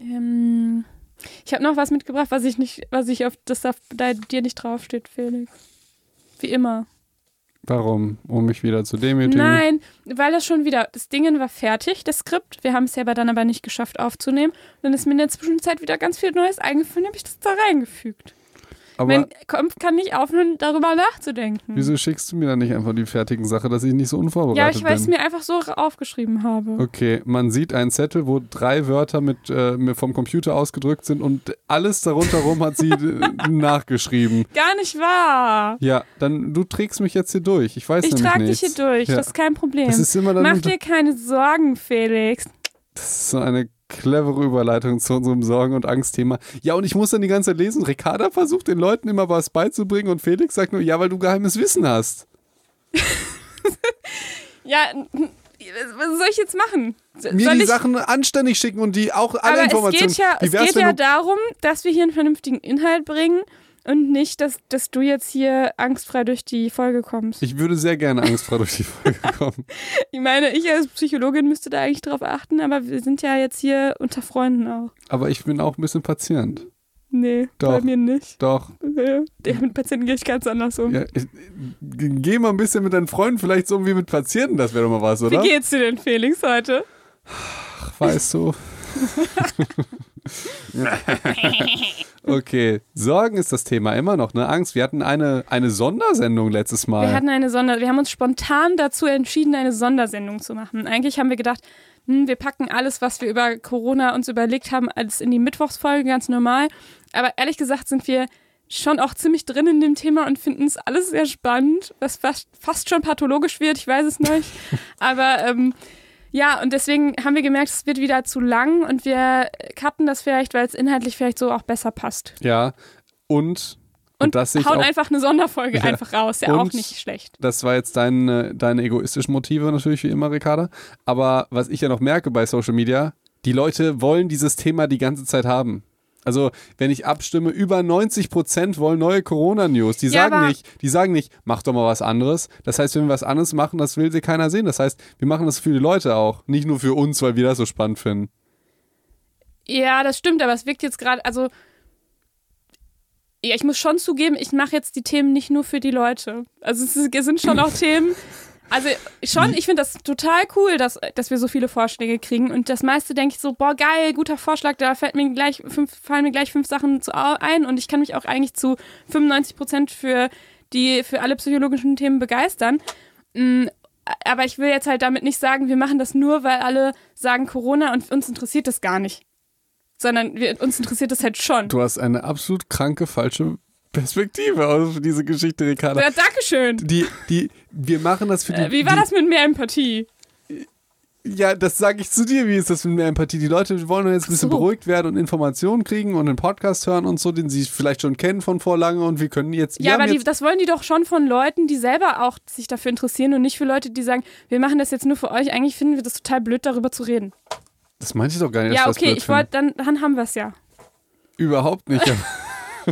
Ähm, ich habe noch was mitgebracht, was ich nicht, was ich auf das da dir nicht draufsteht, Felix. Wie immer. Warum? Um mich wieder zu demütigen? Nein, weil das schon wieder, das Ding war fertig, das Skript. Wir haben es selber dann aber nicht geschafft aufzunehmen. Und dann ist mir in der Zwischenzeit wieder ganz viel Neues eingefallen, habe ich das da reingefügt. Aber Kopf kann nicht aufhören, darüber nachzudenken. wieso schickst du mir dann nicht einfach die fertigen Sachen, dass ich nicht so unvorbereitet ja, ich, weil ich es bin? mir einfach so aufgeschrieben habe. Okay, man sieht einen Zettel, wo drei Wörter mit, äh, vom Computer ausgedrückt sind und alles darunter rum hat sie äh, nachgeschrieben. Gar nicht wahr. Ja, dann du trägst mich jetzt hier durch. Ich weiß Ich nämlich trage dich hier durch, Ja. das ist kein Problem. Das ist immer dann Mach dir keine Sorgen, Felix. Das ist so eine clevere Überleitung zu unserem Sorgen- und Angstthema. Ja, und ich muss dann die ganze Zeit lesen. Ricarda versucht den Leuten immer was beizubringen und Felix sagt nur, ja, weil du geheimes Wissen hast. Ja, was soll ich jetzt machen? So- Mir soll die ich, Sachen anständig schicken und die auch alle aber Informationen. es geht ja, es geht ja darum, dass wir hier einen vernünftigen Inhalt bringen und nicht, dass, dass du jetzt hier angstfrei durch die Folge kommst. Ich würde sehr gerne angstfrei durch die Folge kommen. Ich meine, ich als Psychologin müsste da eigentlich drauf achten, aber wir sind ja jetzt hier unter Freunden auch. Aber ich bin auch ein bisschen Patient. Nee, Doch. bei mir nicht. Doch. Nee, mit Patienten gehe ich ganz anders um. Ja, ich, geh mal ein bisschen mit deinen Freunden vielleicht so um wie mit Patienten, das wäre doch mal was, oder? Wie geht's dir denn, Felix, heute? Ach, weißt du. okay, Sorgen ist das Thema immer noch, ne? Angst. Wir hatten eine, eine Sondersendung letztes Mal. Wir hatten eine Sonder, wir haben uns spontan dazu entschieden, eine Sondersendung zu machen. Eigentlich haben wir gedacht, hm, wir packen alles, was wir über Corona uns überlegt haben, alles in die Mittwochsfolge, ganz normal. Aber ehrlich gesagt sind wir schon auch ziemlich drin in dem Thema und finden es alles sehr spannend, was fast, fast schon pathologisch wird, ich weiß es nicht. Aber ähm, ja, und deswegen haben wir gemerkt, es wird wieder zu lang und wir cutten das vielleicht, weil es inhaltlich vielleicht so auch besser passt. ja, und, und, Und das hauen auch, einfach eine Sonderfolge Ja. einfach raus, ja auch nicht schlecht. das war jetzt deine, deine egoistischen Motive natürlich wie immer, Ricarda. Aber was ich ja noch merke bei Social Media, die Leute wollen dieses Thema die ganze Zeit haben. Also, wenn ich abstimme, über 90 Prozent wollen neue Corona-News. Die Ja, sagen nicht, die sagen nicht, mach doch mal was anderes. Das heißt, wenn wir was anderes machen, das will sie keiner sehen. Das heißt, wir machen das für die Leute auch. Nicht nur für uns, weil wir das so spannend finden. Ja, das stimmt, aber es wirkt jetzt gerade, also ja, ich muss schon zugeben, ich mache jetzt die Themen nicht nur für die Leute. Also es sind schon auch Themen, also schon, ich finde das total cool, dass, dass wir so viele Vorschläge kriegen und das meiste denke ich so, boah geil, guter Vorschlag, da fällt mir gleich fünf, fallen mir gleich fünf Sachen zu ein und ich kann mich auch eigentlich zu 95 Prozent für die, für alle psychologischen Themen begeistern. Mm, Aber ich will jetzt halt damit nicht sagen, wir machen das nur, weil alle sagen Corona und uns interessiert das gar nicht sondern wir, uns interessiert das halt schon. Du hast eine absolut kranke, falsche Perspektive auf diese Geschichte, Ricarda. Ja, Dankeschön. Die, die, wir machen das für die. Äh, wie war die, das mit mehr Empathie? Ja, das sage ich zu dir. Wie ist das mit mehr Empathie? Die Leute wollen jetzt ein bisschen so. beruhigt werden und Informationen kriegen und einen Podcast hören und so, den sie vielleicht schon kennen von vor lange und wir können jetzt. wir Ja, aber die, das wollen die doch schon von Leuten, die selber auch sich dafür interessieren und nicht für Leute, die sagen, wir machen das jetzt nur für euch. Eigentlich finden wir das total blöd, darüber zu reden. das meinte ich doch gar nicht. ja, okay, ich wollte, dann, dann haben wir es ja. Überhaupt nicht.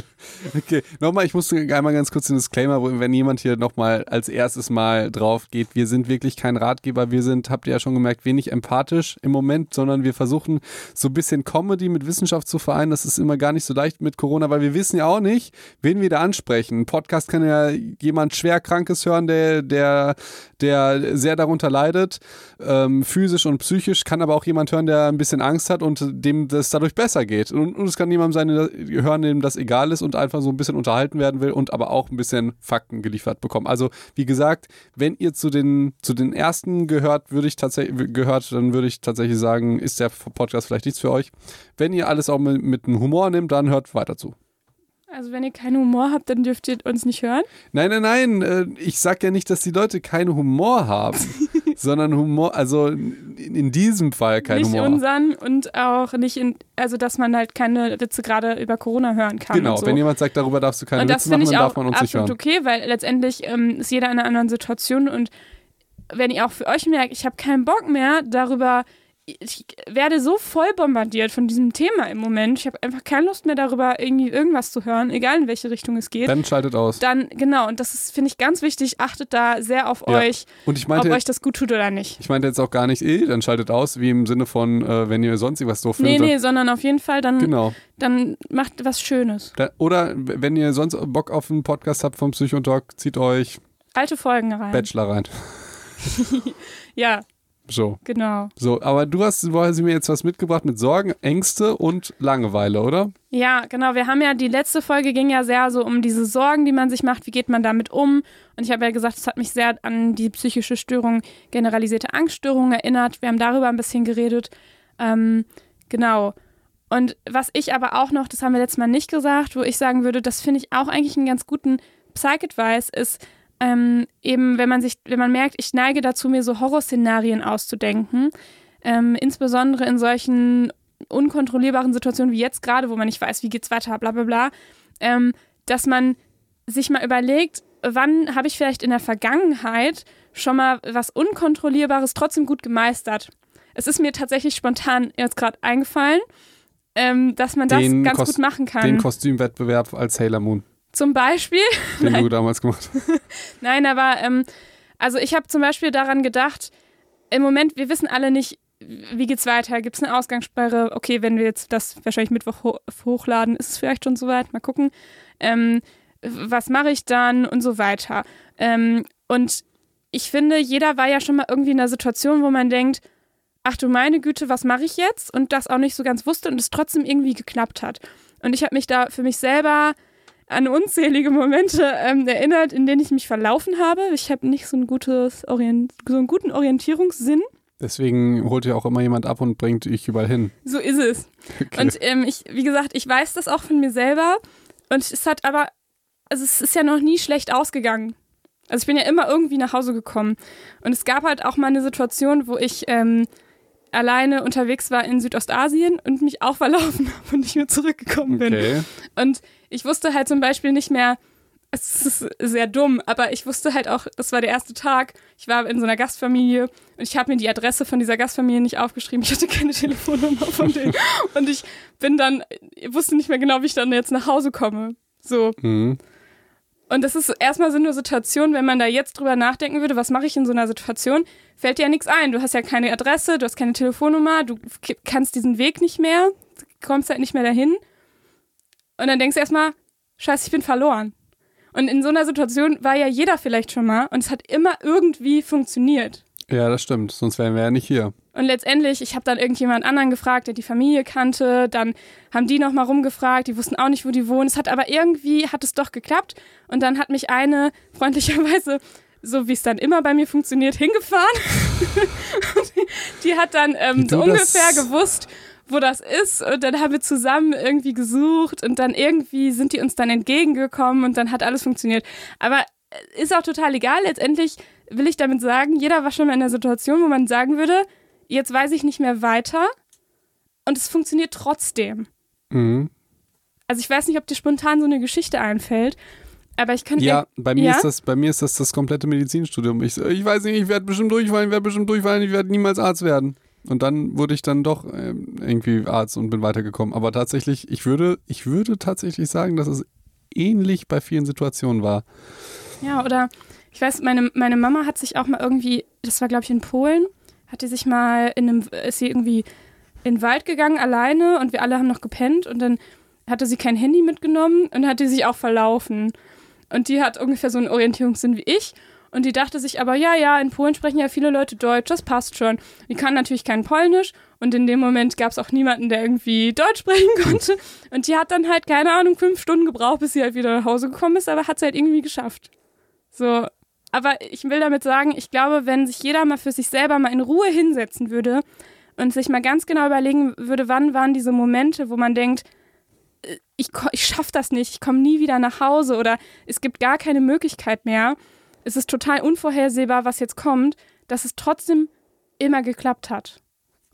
okay, nochmal, ich muss einmal ganz kurz den Disclaimer, wenn jemand hier nochmal als erstes Mal drauf geht, wir sind wirklich kein Ratgeber, wir sind, habt ihr ja schon gemerkt, wenig empathisch im Moment, sondern wir versuchen so ein bisschen Comedy mit Wissenschaft zu vereinen. Das ist immer gar nicht so leicht mit Corona, weil wir wissen ja auch nicht, wen wir da ansprechen. Ein Podcast kann ja jemand schwer Krankes hören, der, der, der sehr darunter leidet, ähm, physisch und psychisch, kann aber auch jemand hören, der ein bisschen Angst hat und dem das dadurch besser geht. Und, und es kann jemand sein, hören, dem das egal ist und einfach so ein bisschen unterhalten werden will und aber auch ein bisschen Fakten geliefert bekommen. Also, wie gesagt, wenn ihr zu den, zu den ersten gehört, würde ich tatsächlich, gehört, dann würde ich tatsächlich sagen, ist der Podcast vielleicht nichts für euch. Wenn ihr alles auch mit, mit einem Humor nehmt, dann hört weiter zu. Also wenn ihr keinen Humor habt, dann dürft ihr uns nicht hören. Nein, nein, nein. äh, Ich sag ja nicht, dass die Leute keinen Humor haben, sondern Humor, also in, diesem Fall kein nicht Humor. unseren und auch nicht in, also dass man halt keine Witze gerade über Corona hören kann. Genau, so. wenn jemand sagt, darüber darfst du keine und das Witze machen, dann darf man uns nicht absolut hören. okay, weil letztendlich ähm, ist jeder in einer anderen Situation und wenn ihr auch für euch merkt, ich habe keinen Bock mehr darüber ich werde so voll bombardiert von diesem Thema im Moment. Ich habe einfach keine Lust mehr darüber, irgendwie irgendwas zu hören, egal in welche Richtung es geht. Dann schaltet aus. Dann, genau, und das ist, finde ich, ganz wichtig. Achtet da sehr auf Ja. euch, Und ich ob meinte, euch das gut tut oder nicht. ich meinte jetzt auch gar nicht, eh, dann schaltet aus, wie im Sinne von, äh, wenn ihr sonst irgendwas doof Nee, findet. nee, sondern auf jeden Fall dann, Genau. dann macht was Schönes. Da, oder wenn ihr sonst Bock auf einen Podcast habt vom Psychotalk, zieht euch Alte Folgen rein. Bachelor rein. Ja, So. genau. So, aber du hast, du hast mir jetzt was mitgebracht mit Sorgen, Ängste und Langeweile, oder? Ja, genau. Wir haben ja, die letzte Folge ging ja sehr so um diese Sorgen, die man sich macht. Wie geht man damit um? Und ich habe ja gesagt, es hat mich sehr an die psychische Störung, generalisierte Angststörung erinnert. Wir haben darüber ein bisschen geredet. Ähm, genau. Und was ich aber auch noch, das haben wir letztes Mal nicht gesagt, wo ich sagen würde, das finde ich auch eigentlich einen ganz guten Psych-Advice, ist ähm, eben, wenn man sich, wenn man merkt, ich neige dazu, mir so Horrorszenarien auszudenken, ähm, insbesondere in solchen unkontrollierbaren Situationen wie jetzt gerade, wo man nicht weiß, wie geht's weiter, bla bla bla, ähm, dass man sich mal überlegt, wann habe ich vielleicht in der Vergangenheit schon mal was Unkontrollierbares trotzdem gut gemeistert. Es ist mir tatsächlich spontan jetzt gerade eingefallen, ähm, dass man das Den ganz Kos- gut machen Den kann. Kostümwettbewerb als Sailor Moon, Zum Beispiel, den Nein. du damals gemacht hast. Nein, aber ähm, also ich habe zum Beispiel daran gedacht, im Moment, wir wissen alle nicht, wie geht's weiter? Gibt es eine Ausgangssperre? Okay, wenn wir jetzt das wahrscheinlich Mittwoch ho hochladen, ist es vielleicht schon soweit. Mal gucken. Ähm, was mache ich dann und so weiter. Ähm, und ich finde, jeder war ja schon mal irgendwie in einer Situation, wo man denkt, ach du meine Güte, was mache ich jetzt? Und das auch nicht so ganz wusste und es trotzdem irgendwie geklappt hat. Und ich habe mich da für mich selber an unzählige Momente ähm, erinnert, in denen ich mich verlaufen habe. Ich habe nicht so, ein gutes Orient so einen guten Orientierungssinn. Deswegen holt ihr auch immer jemand ab und bringt dich überall hin. So ist es. Okay. Und ähm, ich, wie gesagt, ich weiß das auch von mir selber. Und es hat aber, also es ist ja noch nie schlecht ausgegangen. Also ich bin ja immer irgendwie nach Hause gekommen. Und es gab halt auch mal eine Situation, wo ich ähm, alleine unterwegs war in Südostasien und mich auch verlaufen habe und nicht mehr zurückgekommen bin. okay. Und ich wusste halt zum Beispiel nicht mehr, es ist sehr dumm, aber ich wusste halt auch, das war der erste Tag. Ich war in so einer Gastfamilie und ich habe mir die Adresse von dieser Gastfamilie nicht aufgeschrieben. Ich hatte keine Telefonnummer von denen. Und ich bin dann, ich wusste nicht mehr genau, wie ich dann jetzt nach Hause komme. So. Mhm. Und das ist erstmal so eine Situation, wenn man da jetzt drüber nachdenken würde, was mache ich in so einer Situation, fällt dir ja nichts ein. Du hast ja keine Adresse, du hast keine Telefonnummer, du kannst diesen Weg nicht mehr, du kommst halt nicht mehr dahin. Und dann denkst du erstmal, scheiße, ich bin verloren. Und in so einer Situation war ja jeder vielleicht schon mal und es hat immer irgendwie funktioniert. Ja, das stimmt. Sonst wären wir ja nicht hier. Und letztendlich, ich habe dann irgendjemand anderen gefragt, der die Familie kannte. Dann haben die nochmal rumgefragt, die wussten auch nicht, wo die wohnen. Es hat aber irgendwie, hat es doch geklappt. Und dann hat mich eine freundlicherweise, so wie es dann immer bei mir funktioniert, hingefahren. Die, die hat dann ähm, so ungefähr gewusst, wo das ist. Und dann haben wir zusammen irgendwie gesucht. Und dann irgendwie sind die uns dann entgegengekommen. Und dann hat alles funktioniert. Aber äh, ist auch total egal. Letztendlich will ich damit sagen, jeder war schon mal in einer Situation, wo man sagen würde, jetzt weiß ich nicht mehr weiter und es funktioniert trotzdem. Mhm. Also ich weiß nicht, ob dir spontan so eine Geschichte einfällt, aber ich kann Ja, bei mir, Ja? ist das, bei mir ist das das komplette Medizinstudium. Ich, ich weiß nicht, ich werde bestimmt durchfallen, ich werde bestimmt durchfallen, ich werde niemals Arzt werden. Und dann wurde ich dann doch ähm, irgendwie Arzt und bin weitergekommen. Aber tatsächlich, ich würde, ich würde tatsächlich sagen, dass es ähnlich bei vielen Situationen war. Ja, oder ich weiß, meine, meine Mama hat sich auch mal irgendwie, das war glaube ich in Polen, hat die sich mal in einem, ist sie irgendwie in den Wald gegangen alleine und wir alle haben noch gepennt und dann hatte sie kein Handy mitgenommen und hat die sich auch verlaufen. Und die hat ungefähr so einen Orientierungssinn wie ich. Und die dachte sich aber, ja, ja, in Polen sprechen ja viele Leute Deutsch, das passt schon. Die kann natürlich kein Polnisch und in dem Moment gab es auch niemanden, der irgendwie Deutsch sprechen konnte. Und die hat dann halt, keine Ahnung, fünf Stunden gebraucht, bis sie halt wieder nach Hause gekommen ist, aber hat es halt irgendwie geschafft. So, aber ich will damit sagen, ich glaube, wenn sich jeder mal für sich selber mal in Ruhe hinsetzen würde und sich mal ganz genau überlegen würde, wann waren diese Momente, wo man denkt, äh, ich, ich schaffe das nicht, ich komme nie wieder nach Hause oder es gibt gar keine Möglichkeit mehr. Es ist total unvorhersehbar, was jetzt kommt, dass es trotzdem immer geklappt hat.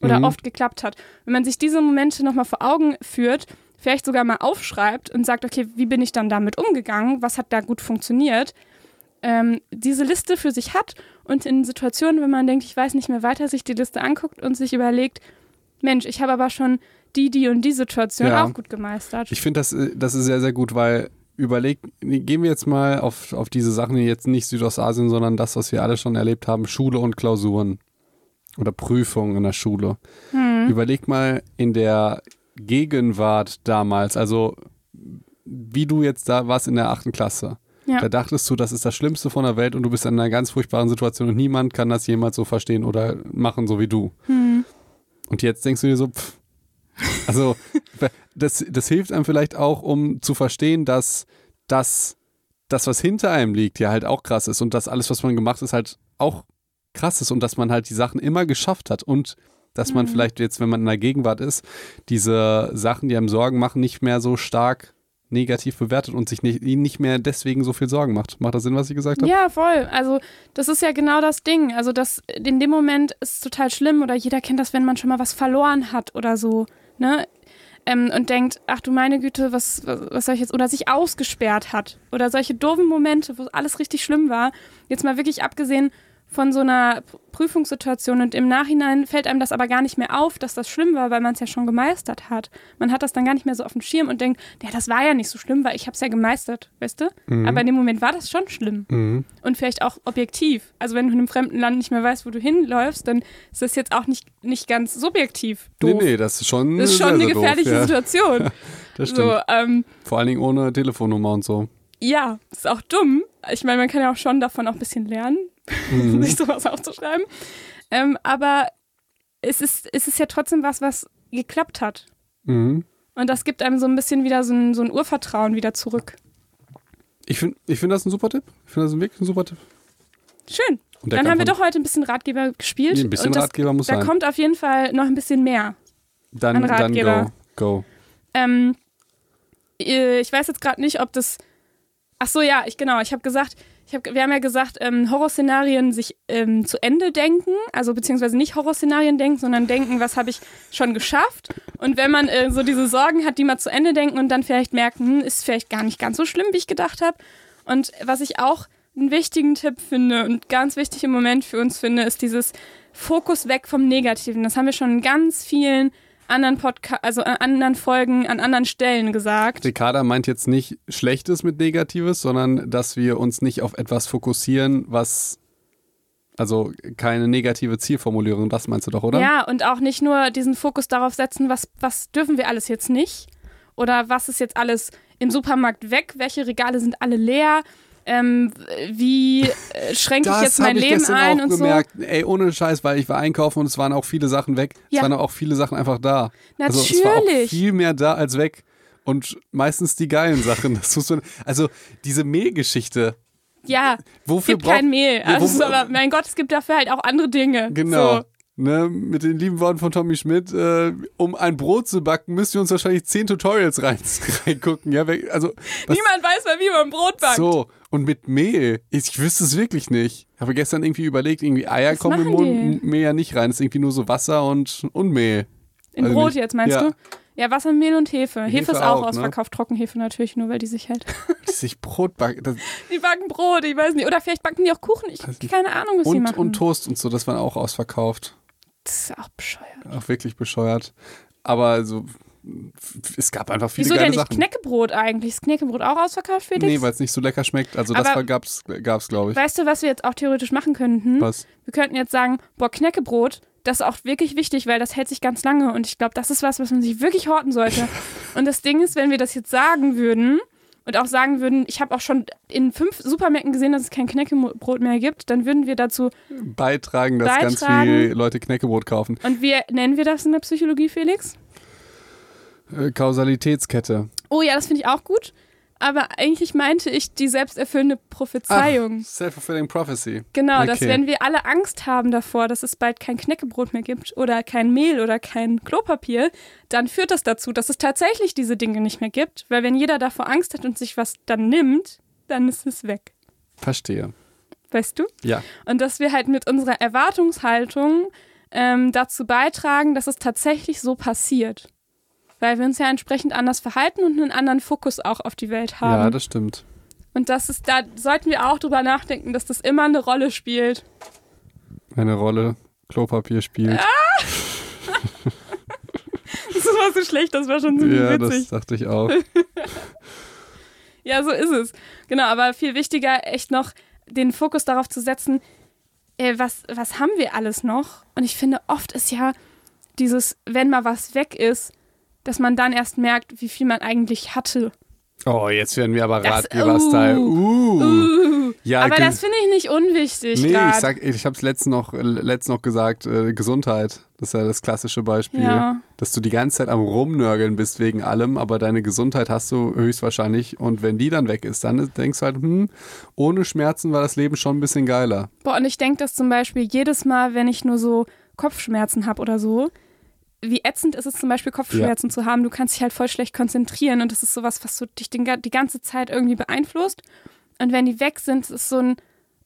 Oder Mhm. oft geklappt hat. Wenn man sich diese Momente nochmal vor Augen führt, vielleicht sogar mal aufschreibt und sagt, okay, wie bin ich dann damit umgegangen? Was hat da gut funktioniert? ähm, diese Liste für sich hat und in Situationen, wenn man denkt, ich weiß nicht mehr weiter, sich die Liste anguckt und sich überlegt, Mensch, ich habe aber schon die, die und die Situation Ja. auch gut gemeistert. Ich finde, das, äh, das ist sehr, sehr gut, weil überleg, gehen wir jetzt mal auf, auf diese Sachen, die jetzt nicht Südostasien, sondern das, was wir alle schon erlebt haben, Schule und Klausuren oder Prüfungen in der Schule. Hm. Überleg mal in der Gegenwart damals, also wie du jetzt da warst in der achten Klasse. Ja. Da dachtest du, das ist das Schlimmste von der Welt und du bist in einer ganz furchtbaren Situation und niemand kann das jemals so verstehen oder machen, so wie du. Hm. Und jetzt denkst du dir so, pff, also das, das hilft einem vielleicht auch, um zu verstehen, dass das, das, was hinter einem liegt, ja halt auch krass ist und dass alles, was man gemacht ist, halt auch krass ist und dass man halt die Sachen immer geschafft hat und dass man Mhm. vielleicht jetzt, wenn man in der Gegenwart ist, diese Sachen, die einem Sorgen machen, nicht mehr so stark negativ bewertet und sich nicht, nicht mehr deswegen so viel Sorgen macht. Macht das Sinn, was ich gesagt habe? Ja, voll. Also das ist ja genau das Ding. Also das in dem Moment ist es total schlimm oder jeder kennt das, wenn man schon mal was verloren hat oder so, ne? Ähm, und denkt, ach du meine Güte, was, was, was soll ich jetzt, oder sich ausgesperrt hat oder solche doofen Momente, wo alles richtig schlimm war. Jetzt mal wirklich abgesehen von so einer Prüfungssituation und im Nachhinein fällt einem das aber gar nicht mehr auf, dass das schlimm war, weil man es ja schon gemeistert hat. Man hat das dann gar nicht mehr so auf dem Schirm und denkt, ja, das war ja nicht so schlimm, weil ich habe es ja gemeistert, weißt du? Mhm. Aber in dem Moment war das schon schlimm Mhm. und vielleicht auch objektiv. Also wenn du in einem fremden Land nicht mehr weißt, wo du hinläufst, dann ist das jetzt auch nicht, nicht ganz subjektiv Nee, doof. nee, das ist schon, das ist schon eine sehr doof, gefährliche ja. Situation. Das stimmt. so, ähm, Vor allen Dingen ohne Telefonnummer und so. ja, das ist auch dumm. Ich meine, man kann ja auch schon davon auch ein bisschen lernen, Mhm. sich sowas aufzuschreiben. Ähm, aber es ist, es ist ja trotzdem was, was geklappt hat. Mhm. Und das gibt einem so ein bisschen wieder so ein, so ein Urvertrauen wieder zurück. Ich finde ich find das ein super Tipp. Ich finde das wirklich ein super Tipp. Schön. Und Dann haben wir doch heute ein bisschen Ratgeber gespielt. Ein bisschen und das, Ratgeber muss da sein. kommt auf jeden Fall noch ein bisschen mehr. Dann, an dann Ratgeber. go. Go. Ähm, äh, ich weiß jetzt gerade nicht, ob das. Ach so, ja, ich genau. Ich habe gesagt, hab, wir haben ja gesagt, ähm, Horrorszenarien sich ähm, zu Ende denken, also beziehungsweise nicht Horrorszenarien denken, sondern denken, was habe ich schon geschafft. Und wenn man äh, so diese Sorgen hat, die mal zu Ende denken und dann vielleicht merken, hm, ist vielleicht gar nicht ganz so schlimm, wie ich gedacht habe. Und was ich auch einen wichtigen Tipp finde und ganz wichtig im Moment für uns finde, ist dieses Fokus weg vom Negativen. Das haben wir schon in ganz vielen anderen Podca also an anderen Folgen, an anderen Stellen gesagt. Ricarda meint jetzt nicht Schlechtes mit Negatives, sondern dass wir uns nicht auf etwas fokussieren, was. Also keine negative Zielformulierung, das meinst du doch, oder? Ja, und auch nicht nur diesen Fokus darauf setzen, was, was dürfen wir alles jetzt nicht? Oder was ist jetzt alles im Supermarkt weg? Welche Regale sind alle leer? Ähm, wie äh, schränke ich jetzt mein ich Leben gestern ein auch und gemerkt. Ey, ohne Scheiß, weil ich war einkaufen und es waren auch viele Sachen weg. Ja. Es waren auch viele Sachen einfach da. so? Also es war auch Natürlich. viel mehr da als weg. Und meistens die geilen Sachen. Man, also diese Mehlgeschichte. ja, Wofür gibt kein Mehl. Also, aber mein Gott, es gibt dafür halt auch andere Dinge. Genau. So. Ne, mit den lieben Worten von Tommy Schmidt, äh, um ein Brot zu backen, müsst ihr uns wahrscheinlich zehn Tutorials rein, reingucken. Ja, also was, Niemand weiß mehr, wie man Brot backt. so und mit Mehl. Ich, ich wüsste es wirklich nicht. Ich habe gestern irgendwie überlegt, irgendwie Eier Was kommen im Mund, Mehl ja nicht rein. Es ist irgendwie nur so Wasser und, und Mehl. In Also Brot nicht- jetzt, meinst ja. du? Ja, Wasser, Mehl und Hefe. Hefe, Hefe ist auch, auch, ne? ausverkauft. Trockenhefe natürlich nur, weil die sich hält. Dass ich Brot backe. Das, Die backen Brot, ich weiß nicht. Oder vielleicht backen die auch Kuchen. Ich habe keine Ahnung, was die und, machen. und Toast und so, das waren auch ausverkauft. Das ist auch bescheuert. Auch wirklich bescheuert. Aber so, es gab einfach viele Wieso geile denn nicht Sachen. Knäckebrot eigentlich? Ist Knäckebrot auch ausverkauft, Felix? Nee, weil es nicht so lecker schmeckt. Also das Aber- gab's, gab's glaube ich. weißt du, was wir jetzt auch theoretisch machen könnten? Was? Wir könnten jetzt sagen, boah, Knäckebrot, das ist auch wirklich wichtig, weil das hält sich ganz lange und ich glaube, das ist was, was man sich wirklich horten sollte. und das Ding ist, wenn wir das jetzt sagen würden und auch sagen würden, ich habe auch schon in fünf Supermärkten gesehen, dass es kein Knäckebrot mehr gibt, dann würden wir dazu, Beitragen, dass ganz Beitragen. viele Leute Knäckebrot kaufen. und wie nennen wir das in der Psychologie, Felix? Äh, Kausalitätskette. Oh ja, das finde ich auch gut. Aber eigentlich meinte ich die selbsterfüllende Prophezeiung. Self-fulfilling prophecy. Genau, dass Okay. wenn wir alle Angst haben davor, dass es bald kein Knäckebrot mehr gibt oder kein Mehl oder kein Klopapier, dann führt das dazu, dass es tatsächlich diese Dinge nicht mehr gibt. Weil wenn jeder davor Angst hat und sich was dann nimmt, dann ist es weg. Verstehe. Weißt du? Ja. Und dass wir halt mit unserer Erwartungshaltung ähm, dazu beitragen, dass es tatsächlich so passiert. Weil wir uns ja entsprechend anders verhalten und einen anderen Fokus auch auf die Welt haben. Ja, das stimmt. Und das ist, da sollten wir auch drüber nachdenken, dass das immer eine Rolle spielt. Eine Rolle Klopapier spielt. Das war so schlecht, das war schon ziemlich ja, witzig. das dachte ich auch. Ja, so ist es. Genau, aber viel wichtiger, echt noch den Fokus darauf zu setzen, äh, was, was haben wir alles noch? Und ich finde, oft ist ja dieses, wenn mal was weg ist, dass man dann erst merkt, wie viel man eigentlich hatte. Oh, jetzt werden wir aber Ratgeber-Style. Uh. Uh. Ja, aber das finde ich nicht unwichtig. Nee, grad. ich sag, ich habe es letztens noch, letzt noch gesagt, äh, Gesundheit. Das ist ja das klassische Beispiel. Ja. Dass du die ganze Zeit am Rumnörgeln bist wegen allem, aber deine Gesundheit hast du höchstwahrscheinlich. Und wenn die dann weg ist, dann denkst du halt, hm, ohne Schmerzen war das Leben schon ein bisschen geiler. Boah, und ich denke das zum Beispiel jedes Mal, wenn ich nur so Kopfschmerzen habe oder so, wie ätzend ist es zum Beispiel, Kopfschmerzen zu haben. Du kannst dich halt voll schlecht konzentrieren und das ist sowas, was so dich den, die ganze Zeit irgendwie beeinflusst. Und wenn die weg sind, ist so ein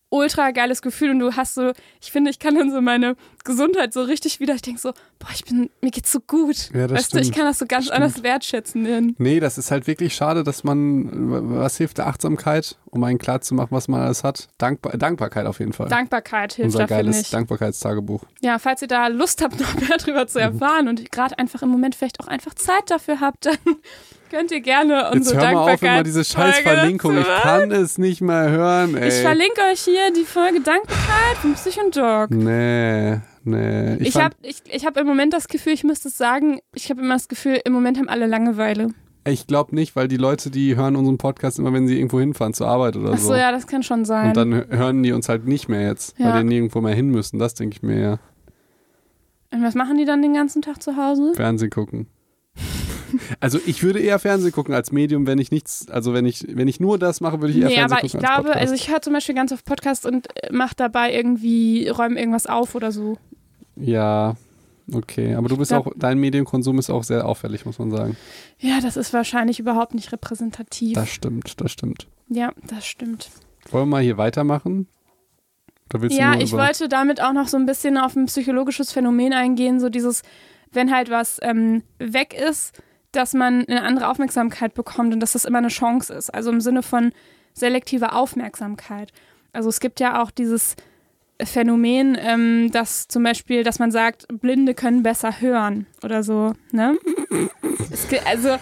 ultra geiles Gefühl und du hast so, ich finde, ich kann dann so meine Gesundheit so richtig wieder, ich denke so, boah, ich bin, mir geht's so gut. Ja, das weißt du, ich stimmt. kann das so ganz Stimmt. anders wertschätzen. Denn, Nee, das ist halt wirklich schade, dass man, was hilft der Achtsamkeit, um einen klar zu machen, was man alles hat? Dankbar, Dankbarkeit auf jeden Fall. Dankbarkeit hilft Unser da, finde geiles ich. Dankbarkeitstagebuch. Ja, falls ihr da Lust habt, noch mehr darüber Mhm. zu erfahren und gerade einfach im Moment vielleicht auch einfach Zeit dafür habt, dann könnt ihr gerne Jetzt unsere hör mal auf, immer diese scheiß Verlinkung. Ich kann es nicht mehr hören, ey. Ich verlinke euch hier die Folge Dankbarkeit von Psychondog. Nee, nee. Ich, fand- habe ich, ich hab im Moment das Gefühl, ich müsste es sagen, ich habe immer das Gefühl, im Moment haben alle Langeweile. Ich glaube nicht, weil die Leute, die hören unseren Podcast immer, wenn sie irgendwo hinfahren zur Arbeit oder Ach so, ja, das kann schon sein. Und dann hören die uns halt nicht mehr jetzt, Ja. weil die nirgendwo mehr hin müssen. Das denke ich mir ja. und was machen die dann den ganzen Tag zu Hause? Fernsehen gucken. Also ich würde eher Fernsehen gucken als Medium, wenn ich nichts, also wenn ich, wenn ich nur das mache, würde ich eher Nee, Fernsehen aber ich gucken als glaube, Podcast. also ich höre zum Beispiel ganz oft Podcasts und äh, mache dabei irgendwie, räume irgendwas auf oder so. Ja, okay. Aber du bist glaub- auch, dein Medienkonsum ist auch sehr auffällig, muss man sagen. Ja, das ist wahrscheinlich überhaupt nicht repräsentativ. Das stimmt, das stimmt. ja, das stimmt. Wollen wir mal hier weitermachen? Ja, ich wollte damit auch noch so ein bisschen auf ein psychologisches Phänomen eingehen, so dieses, wenn halt was ähm, weg ist, dass man eine andere Aufmerksamkeit bekommt und dass das immer eine Chance ist. Also im Sinne von selektiver Aufmerksamkeit. Also es gibt ja auch dieses Phänomen, ähm, dass zum Beispiel, dass man sagt, Blinde können besser hören oder so. Ne? ge- also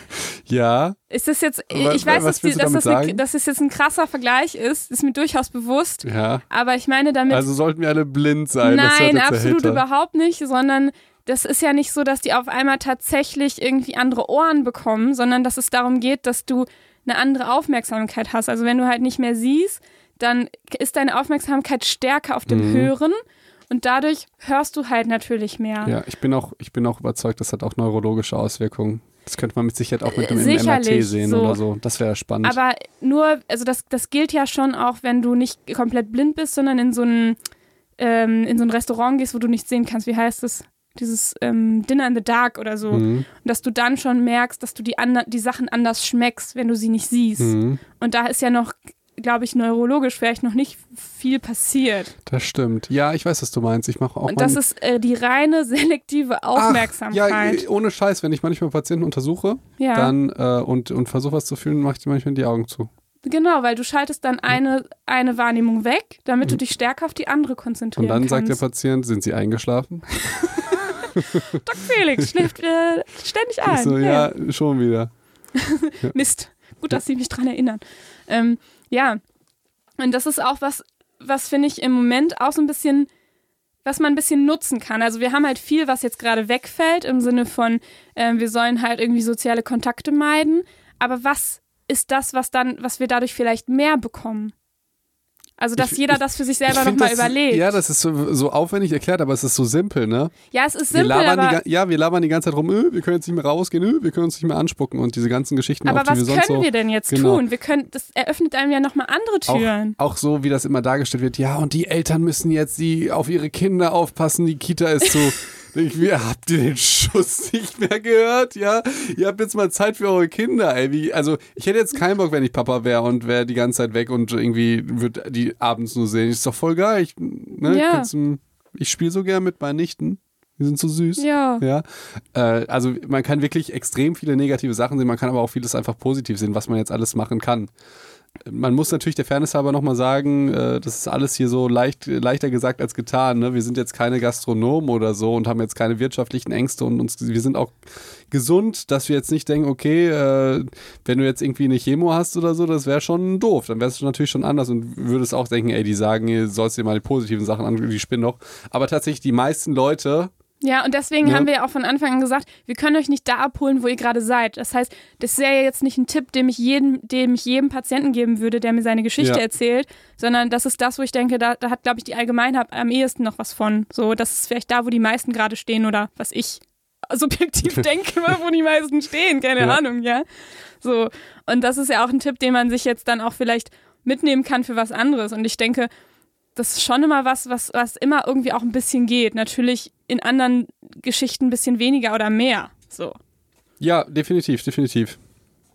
Ja, ist das jetzt, ich weiß, dass, die, dass, das eine, dass es jetzt ein krasser Vergleich ist, ist mir durchaus bewusst. ja. Aber ich meine damit, Also sollten wir alle blind sein. das Nein, absolut überhaupt nicht, sondern das ist ja nicht so, dass die auf einmal tatsächlich irgendwie andere Ohren bekommen, sondern dass es darum geht, dass du eine andere Aufmerksamkeit hast. Also wenn du halt nicht mehr siehst, dann ist deine Aufmerksamkeit stärker auf dem Mhm. Hören und dadurch hörst du halt natürlich mehr. Ja, ich bin auch, ich bin auch überzeugt, das hat auch neurologische Auswirkungen. Das könnte man mit Sicherheit auch mit dem Sicherlich, MRT sehen so. oder so. Das wäre spannend. Aber nur, also das, das gilt ja schon auch, wenn du nicht komplett blind bist, sondern in so ein, ähm, in so ein Restaurant gehst, wo du nicht sehen kannst. Wie heißt das? Dieses ähm, Dinner in the Dark oder so. Mhm. Und dass du dann schon merkst, dass du die, die Sachen anders schmeckst, wenn du sie nicht siehst. Mhm. Und da ist ja noch, glaube ich, neurologisch vielleicht noch nicht viel passiert. Das stimmt. Ja, ich weiß, was du meinst. Ich mache auch Und das ist äh, die reine selektive Ach, ja, Aufmerksamkeit. ohne Scheiß, wenn ich manchmal Patienten untersuche Ja, dann äh, und, und versuche was zu fühlen, mache ich manchmal die Augen zu. genau, weil du schaltest dann eine, eine Wahrnehmung weg, damit du dich stärker auf die andere konzentrieren Mhm. Und dann sagt der kannst. Patient, sind Sie eingeschlafen? Doc Felix schläft äh, ständig ein. So, ja, schon wieder. Mist. Gut, dass Sie mich dran erinnern. Ähm, ja, und das ist auch was, was finde ich im Moment auch so ein bisschen, was man ein bisschen nutzen kann. Also wir haben halt viel, was jetzt gerade wegfällt, im Sinne von, ähm, wir sollen halt irgendwie soziale Kontakte meiden. Aber was ist das, was dann, was wir dadurch vielleicht mehr bekommen? Also, dass Ich- jeder das für sich Ich selber nochmal überlegt. Ja, das ist so, so aufwendig erklärt, aber es ist so simpel, ne? ja, es ist wir simpel, labern die, aber, ga- ja, wir labern die ganze Zeit rum, öh, wir können jetzt nicht mehr rausgehen, öh, wir können uns nicht mehr anspucken und diese ganzen Geschichten, aber auf die was wir sonst können so wir denn jetzt Genau. tun? Wir können, das eröffnet einem ja nochmal andere Türen. Auch, auch so, wie das immer dargestellt wird, ja, und die Eltern müssen jetzt die auf ihre Kinder aufpassen, die Kita ist zu. Ich, habt ihr den Schuss nicht mehr gehört? Ja, ihr habt jetzt mal Zeit für eure Kinder, ey. Wie, also, ich hätte jetzt keinen Bock, wenn ich Papa wäre und wäre die ganze Zeit weg und irgendwie würde die abends nur sehen. Ist doch voll geil. Ich, ne, Ja. ich spiele so gern mit meinen Nichten. Die sind so süß. Ja. Ja, äh, also man kann wirklich extrem viele negative Sachen sehen, man kann aber auch vieles einfach positiv sehen, was man jetzt alles machen kann. Man muss natürlich der Fairness halber nochmal sagen, äh, das ist alles hier so leicht, leichter gesagt als getan. Ne? Wir sind jetzt keine Gastronomen oder so und haben jetzt keine wirtschaftlichen Ängste und uns, wir sind auch gesund, dass wir jetzt nicht denken, okay, äh, wenn du jetzt irgendwie eine Chemo hast oder so, das wäre schon doof. Dann wäre es natürlich schon anders und würdest auch denken, ey, die sagen, sollst dir mal die positiven Sachen an, die spinnen doch. Aber tatsächlich die meisten Leute ja, und deswegen ja. haben wir ja auch von Anfang an gesagt, wir können euch nicht da abholen, wo ihr gerade seid. Das heißt, das wäre ja jetzt nicht ein Tipp, den ich jedem, dem ich jedem Patienten geben würde, der mir seine Geschichte ja. erzählt, sondern das ist das, wo ich denke, da, da hat, glaube ich, die Allgemeinheit am ehesten noch was von. So, das ist vielleicht da, wo die meisten gerade stehen oder was ich subjektiv denke, wo die meisten stehen, keine ja. Ahnung, ja. So, und das ist ja auch ein Tipp, den man sich jetzt dann auch vielleicht mitnehmen kann für was anderes. Und ich denke, das ist schon immer was, was, was immer irgendwie auch ein bisschen geht. Natürlich in anderen Geschichten ein bisschen weniger oder mehr. So. Ja, definitiv, definitiv.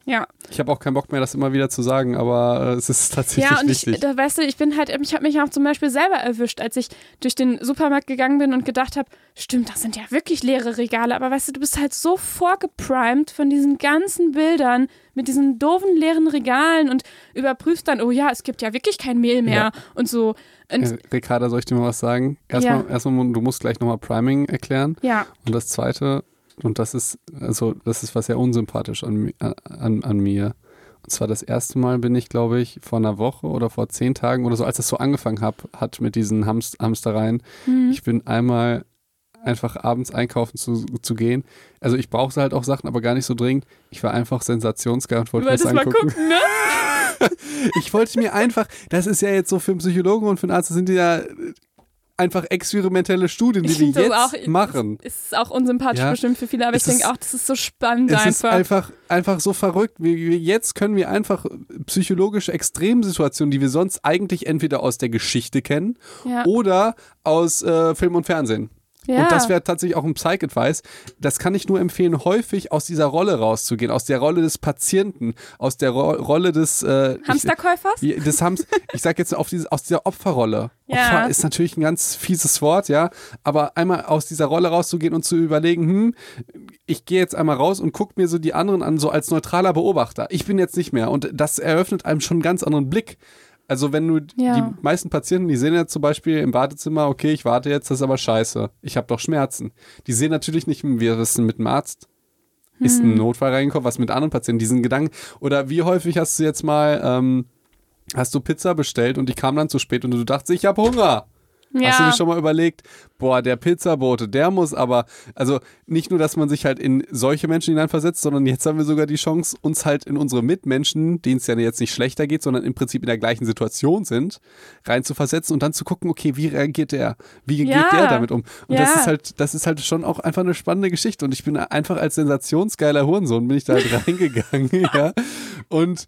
Ja. Ich habe auch keinen Bock mehr, das immer wieder zu sagen, aber äh, es ist tatsächlich ja, und wichtig. Ich, da, weißt du, ich bin halt, ich habe mich auch zum Beispiel selber erwischt, als ich durch den Supermarkt gegangen bin und gedacht habe, stimmt, das sind ja wirklich leere Regale, aber weißt du, du bist halt so vorgeprimed von diesen ganzen Bildern mit diesen doofen leeren Regalen und überprüfst dann, oh ja, es gibt ja wirklich kein Mehl mehr ja. und so. Und äh, Ricarda, soll ich dir mal was sagen? Erstmal, ja. erstmal du musst gleich nochmal Priming erklären. Ja. Und das Zweite, und das ist, also das ist was sehr unsympathisch an, an, an mir. Und zwar das erste Mal bin ich, glaube ich, vor einer Woche oder vor zehn Tagen oder so, als das so angefangen hab, hat mit diesen Hamst Hamstereien. Mhm. Ich bin einmal einfach abends einkaufen zu, zu gehen. Also ich brauchte halt auch Sachen, aber gar nicht so dringend. Ich war einfach sensationsgeil und wollte mir das angucken. Mal gucken, ne? ich wollte mir einfach, das ist ja jetzt so für einen Psychologen und für einen Arzt, sind ja einfach experimentelle Studien, die die jetzt auch, machen. Ist, ist auch unsympathisch ja. bestimmt für viele, aber es ich denke auch, das ist so spannend es einfach. ist einfach, einfach so verrückt. Wir, jetzt können wir einfach psychologische Extremsituationen, die wir sonst eigentlich entweder aus der Geschichte kennen ja. oder aus äh, Film und Fernsehen. Ja. Und das wäre tatsächlich auch ein Psych-Advice. Das kann ich nur empfehlen, häufig aus dieser Rolle rauszugehen, aus der Rolle des Patienten, aus der Ro Rolle des äh, Hamsterkäufers? Ich, des Hams ich sag jetzt auf diese, aus dieser Opferrolle. Ja. Opfer ist natürlich ein ganz fieses Wort, ja, aber einmal aus dieser Rolle rauszugehen und zu überlegen, hm, ich gehe jetzt einmal raus und gucke mir so die anderen an, so als neutraler Beobachter. Ich bin jetzt nicht mehr und das eröffnet einem schon einen ganz anderen Blick also wenn du ja. die meisten Patienten, die sehen ja zum Beispiel im Wartezimmer, okay, ich warte jetzt, das ist aber scheiße. Ich habe doch Schmerzen. Die sehen natürlich nicht, wie ist denn mit dem Arzt? Ist ein hm. Notfall reingekommen, was mit anderen Patienten, diesen Gedanken. Oder wie häufig hast du jetzt mal, ähm, hast du Pizza bestellt und die kam dann zu spät und du dachtest, ich habe Hunger. Ja. Hast du dir schon mal überlegt, boah, der Pizzabote, der muss aber, also nicht nur, dass man sich halt in solche Menschen hineinversetzt, sondern jetzt haben wir sogar die Chance, uns halt in unsere Mitmenschen, denen es ja jetzt nicht schlechter geht, sondern im Prinzip in der gleichen Situation sind, reinzuversetzen und dann zu gucken, okay, wie reagiert der? Wie ja. geht der damit um? Und ja. das ist halt, das ist halt schon auch einfach eine spannende Geschichte. Und ich bin einfach als sensationsgeiler Hurensohn bin ich da halt reingegangen, ja. Und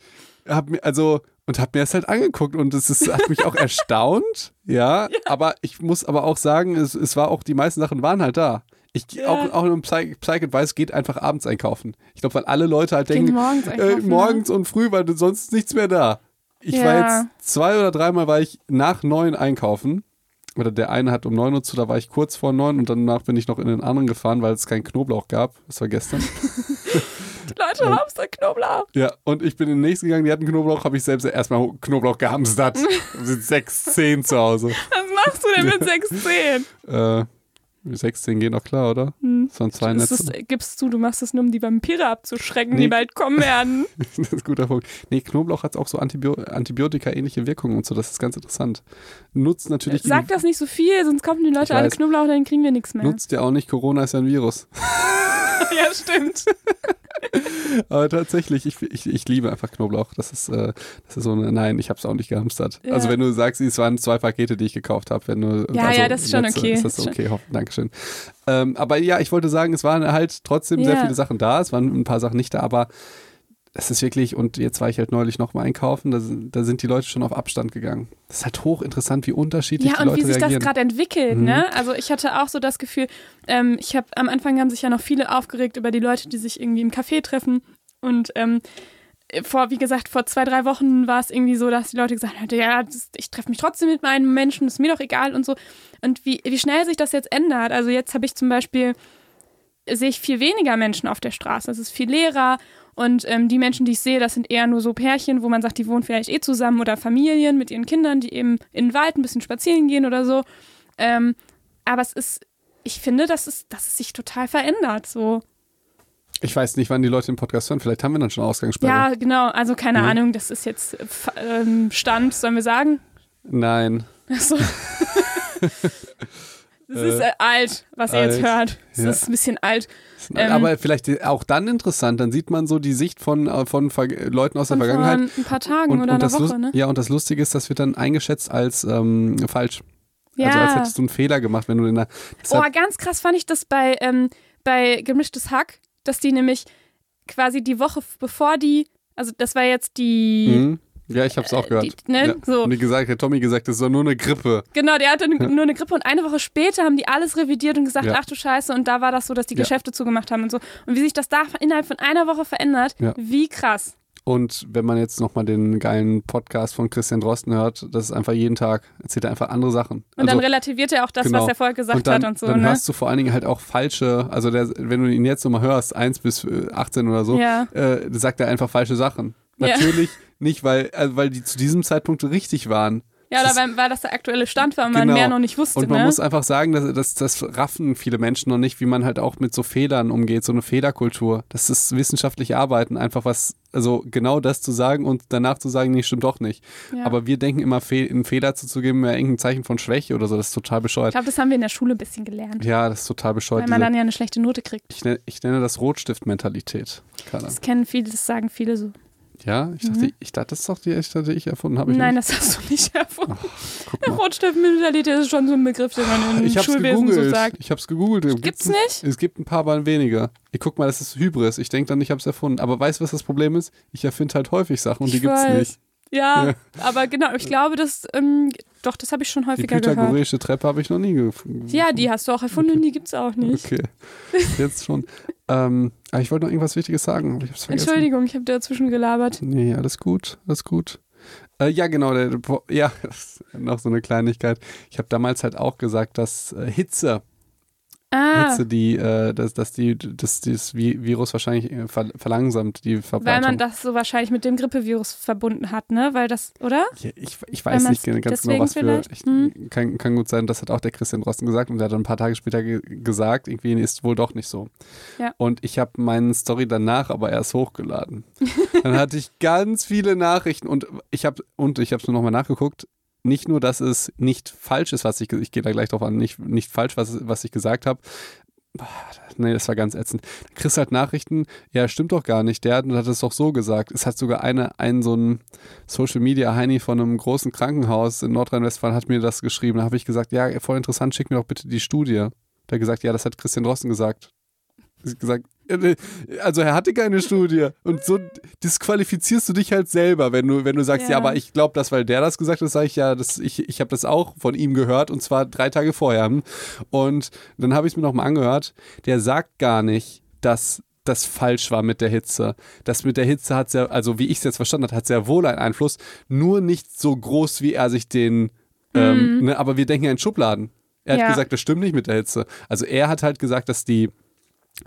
hab mir, also, und habe mir das halt angeguckt und es ist, hat mich auch erstaunt, ja, ja, aber ich muss aber auch sagen, es, es war auch, die meisten Sachen waren halt da. Ich ja. auch, auch im Psych, Psych Advice geht einfach abends einkaufen. Ich glaube, weil alle Leute halt denken, morgens, äh, morgens und früh, weil sonst ist nichts mehr da. Ich ja. war jetzt zwei oder dreimal war ich nach neun einkaufen. Oder der eine hat um neun Uhr zu, da war ich kurz vor neun und danach bin ich noch in den anderen gefahren, weil es keinen Knoblauch gab. Das war gestern. Leute haben es Knoblauch. Ja, und ich bin in den nächsten gegangen, die hatten Knoblauch, habe ich selbst erstmal Knoblauch gehamstert. sind 6, 10 zu Hause. Was machst du denn mit 6, 10? äh, 16 gehen doch klar, oder? Hm. Sonst zwei Netze. Das, gibst du, du machst das nur, um die Vampire abzuschrecken, nee. die bald kommen werden. das ist ein guter Punkt. Nee, Knoblauch hat auch so Antibio Antibiotika-ähnliche Wirkungen und so, das ist ganz interessant. Nutzt natürlich. Sag das nicht so viel, sonst kaufen die Leute alle Knoblauch, dann kriegen wir nichts mehr. Nutzt ja auch nicht, Corona ist ja ein Virus. ja, stimmt. Aber tatsächlich, ich, ich, ich liebe einfach Knoblauch. Das ist, äh, das ist so eine, nein, ich habe es auch nicht gehamstert. Ja. Also wenn du sagst, es waren zwei Pakete, die ich gekauft habe, wenn du. Ja, also ja, das ist schon okay. Ist das okay, hoff, Dankeschön. Ähm, aber ja, ich wollte sagen, es waren halt trotzdem ja. sehr viele Sachen da, es waren ein paar Sachen nicht da, aber das ist wirklich, und jetzt war ich halt neulich nochmal einkaufen, da, da, sind die Leute schon auf Abstand gegangen. Das ist halt hochinteressant, wie unterschiedlich ja, die Leute reagieren. Ja, und wie sich das gerade entwickelt, mhm. ne? Also ich hatte auch so das Gefühl, ähm, ich habe am Anfang haben sich ja noch viele aufgeregt über die Leute, die sich irgendwie im Café treffen und ähm, vor, wie gesagt, vor zwei, drei Wochen war es irgendwie so, dass die Leute gesagt haben, ja, das, ich treffe mich trotzdem mit meinen Menschen, ist mir doch egal und so. Und wie, wie schnell sich das jetzt ändert. Also jetzt habe ich zum Beispiel, sehe ich viel weniger Menschen auf der Straße. Es ist viel leerer Und ähm, die Menschen, die ich sehe, das sind eher nur so Pärchen, wo man sagt, die wohnen vielleicht eh zusammen oder Familien mit ihren Kindern, die eben in den Wald ein bisschen spazieren gehen oder so. Ähm, aber es ist, ich finde, dass es, dass es sich total verändert. So. Ich weiß nicht, wann die Leute den Podcast hören. Vielleicht haben wir dann schon Ausgangssperre. Ja, genau. Also keine Mhm. Ahnung, das ist jetzt äh, ähm, Stand, sollen wir sagen? Nein. Achso. Das ist äh, alt, was ihr jetzt hört. Das ja. ist ein bisschen alt. Ähm, Aber vielleicht auch dann interessant. Dann sieht man so die Sicht von, äh, von Ver Leuten aus der Von vor Vergangenheit. ein paar Tagen oder einer das Lust- Woche, ne? Ja, und das Lustige ist, das wird dann eingeschätzt als ähm, falsch. Ja. Also als hättest du einen Fehler gemacht, wenn du in der. Oh, Deshalb, ganz krass fand ich das bei, ähm, bei Gemischtes Hack, dass die nämlich quasi die Woche bevor die, also das war jetzt die, Mhm. Ja, ich hab's auch gehört. die ne, ja. so, Und die gesagt, hat Tommy gesagt, das ist doch nur eine Grippe. genau, der hatte nur eine Grippe und eine Woche später haben die alles revidiert und gesagt, Ja. ach du Scheiße, und da war das so, dass die. Geschäfte zugemacht haben und so. Und wie sich das da innerhalb von einer Woche verändert, wie krass. Und wenn man jetzt nochmal den geilen Podcast von Christian Drosten hört, das ist einfach jeden Tag, erzählt er einfach andere Sachen. Und dann Also- relativiert er auch das, genau. was er vorher gesagt und dann, hat und so, dann ne? hörst du vor allen Dingen halt auch falsche, also der, wenn du ihn jetzt nochmal hörst, 1 bis äh, 18 oder so, Ja. äh, sagt er einfach falsche Sachen. Ja. Natürlich nicht, weil, äh, weil die zu diesem Zeitpunkt richtig waren. Ja, oder weil, weil das der aktuelle Stand war und man Genau. mehr noch nicht wusste, Und man ne? muss einfach sagen, dass, dass das raffen viele Menschen noch nicht, wie man halt auch mit so Fehlern umgeht, so eine Fehlerkultur. Das ist wissenschaftlich Arbeiten, einfach was, also genau das zu sagen und danach zu sagen, nee, stimmt doch nicht. ja. Aber wir denken immer, Fe einen Fehler zuzugeben, wäre irgendein Zeichen von Schwäche oder so. Das ist total ich bescheuert. glaube, das haben wir in der Schule ein bisschen gelernt. Ja, das ist total bescheuert. Weil man Diese, dann ja eine schlechte Note kriegt. ich, nenne, ich nenne das Rotstift-Mentalität. Das kennen viele, das sagen viele so. Ja, ich dachte, ich dachte, das ist doch die, ich dachte, ich erfunden habe. Ich Mhm. Nein, nicht. das hast du nicht erfunden. Mal. Rotstiftmentalität ist schon so ein Begriff, den man im Ich Schulwesen so gegoogelt. sagt. Ich hab's gegoogelt. Gibt's nicht? Es gibt ein paar Mal weniger. Ich guck mal, das ist Hybris. Ich denke dann, ich hab's erfunden. Aber weißt du, was das Problem ist? Ich erfinde halt häufig Sachen und die Ich gibt's weiß. nicht. Ja, Ja. aber genau, ich glaube, das, ähm, doch, das habe ich schon Die häufiger gehört. pythagoreische Treppe habe ich noch nie gefunden. Ja, die hast du auch erfunden und die gibt's auch nicht. Okay. Jetzt schon. ähm, aber ich wollte noch irgendwas Wichtiges sagen, ich. Entschuldigung, ich habe dazwischen gelabert. Nee, alles gut, alles gut. Äh, ja, genau, der, ja, noch so eine Kleinigkeit. Ich habe damals halt auch gesagt, dass äh, Hitze, Ah, Hitze, die, äh, dass, dass die, dass dieses Vi- Virus wahrscheinlich äh, ver verlangsamt, die weil Verbreitung. man das so wahrscheinlich mit dem Grippevirus verbunden hat, ne? Weil das, oder? Ja, ich, ich Weil weiß nicht ganz genau, was für. Ich, Hm. kann, kann gut sein, das hat auch der Christian Drosten gesagt und der hat dann ein paar Tage später ge gesagt, irgendwie ist wohl doch nicht so. Ja. Und ich habe meine Story danach aber erst hochgeladen. dann hatte ich ganz viele Nachrichten und ich habe und ich habe es nur nochmal nachgeguckt. Nicht nur, dass es nicht falsch ist, was ich, ich gehe da gleich drauf an, nicht, nicht falsch, was, was ich gesagt habe. Nee, das war ganz ätzend. Dann kriegst halt Nachrichten, ja, stimmt doch gar nicht. Der hat es doch so gesagt. Es hat sogar eine, einen so ein Social Media Heini von einem großen Krankenhaus in Nordrhein-Westfalen hat mir das geschrieben. Da habe ich gesagt, ja, voll interessant, schick mir doch bitte die Studie. Der hat gesagt, ja, das hat Christian Drosten gesagt. Gesagt, also er hatte keine Studie. Und so disqualifizierst du dich halt selber, wenn du, wenn du sagst, ja, Ja. aber ich glaube das, weil der das gesagt hat, sage ich ja, das, ich, ich habe das auch von ihm gehört und zwar drei Tage vorher. Und dann habe ich es mir nochmal angehört. Der sagt gar nicht, dass das falsch war mit der Hitze. Das mit der Hitze hat sehr, also wie ich es jetzt verstanden habe, hat sehr wohl einen Einfluss, nur nicht so groß, wie er sich den, ähm, ne, aber wir denken ja in Schubladen. Er hat Ja. gesagt, das stimmt nicht mit der Hitze. Also er hat halt gesagt, dass die,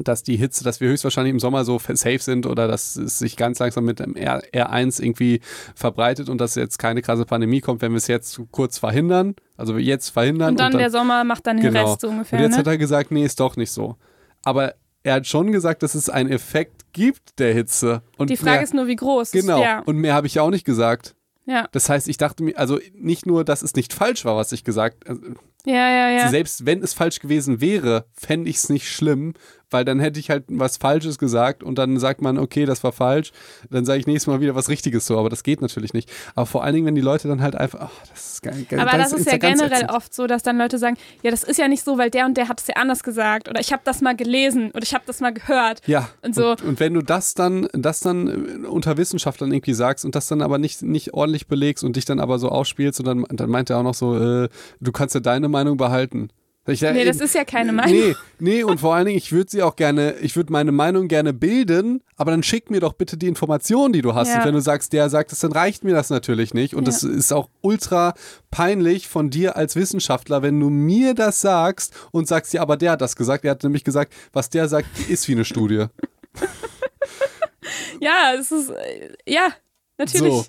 dass die Hitze, dass wir höchstwahrscheinlich im Sommer so safe sind oder dass es sich ganz langsam mit dem R, R1 irgendwie verbreitet und dass jetzt keine krasse Pandemie kommt, wenn wir es jetzt kurz verhindern. Also wir jetzt verhindern. Und dann, der Sommer macht dann den Genau. Rest so ungefähr, Und jetzt ne? hat er gesagt, nee, ist doch nicht so. Aber er hat schon gesagt, dass es einen Effekt gibt der Hitze. Und Die Frage mehr, ist nur, wie groß. genau. Ja, Und mehr habe ich ja auch nicht gesagt. ja, Das heißt, ich dachte mir, also nicht nur, dass es nicht falsch war, was ich gesagt habe. Ja, ja. ja. Selbst wenn es falsch gewesen wäre, fände ich es nicht schlimm, weil dann hätte ich halt was Falsches gesagt und dann sagt man, okay, das war falsch. Dann sage ich nächstes Mal wieder was Richtiges so, aber das geht natürlich nicht. Aber vor allen Dingen, wenn die Leute dann halt einfach, ach, das ist geil. geil, Aber das ist ja ganz generell ätzend. oft so, dass dann Leute sagen, ja, das ist ja nicht so, weil der und der hat es ja anders gesagt oder ich habe das mal gelesen oder ich habe das mal gehört. Ja, Und so. und, und wenn du das dann, das dann äh, unter Wissenschaftlern irgendwie sagst und das dann aber nicht, nicht ordentlich belegst und dich dann aber so ausspielst und dann, dann meint er auch noch so, äh, du kannst ja deine Meinung behalten. Ich, ja, Nee, das eben- ist ja keine Meinung. Nee, nee, und vor allen Dingen, ich würde sie auch gerne, ich würde meine Meinung gerne bilden, aber dann schick mir doch bitte die Informationen, die du hast. Ja. Und wenn du sagst, der sagt es, dann reicht mir das natürlich nicht. Und Ja. das ist auch ultra peinlich von dir als Wissenschaftler, wenn du mir das sagst und sagst, ja, aber der hat das gesagt. Er hat nämlich gesagt, was der sagt, ist wie eine Studie. Ja, es ist, äh, ja, natürlich. So.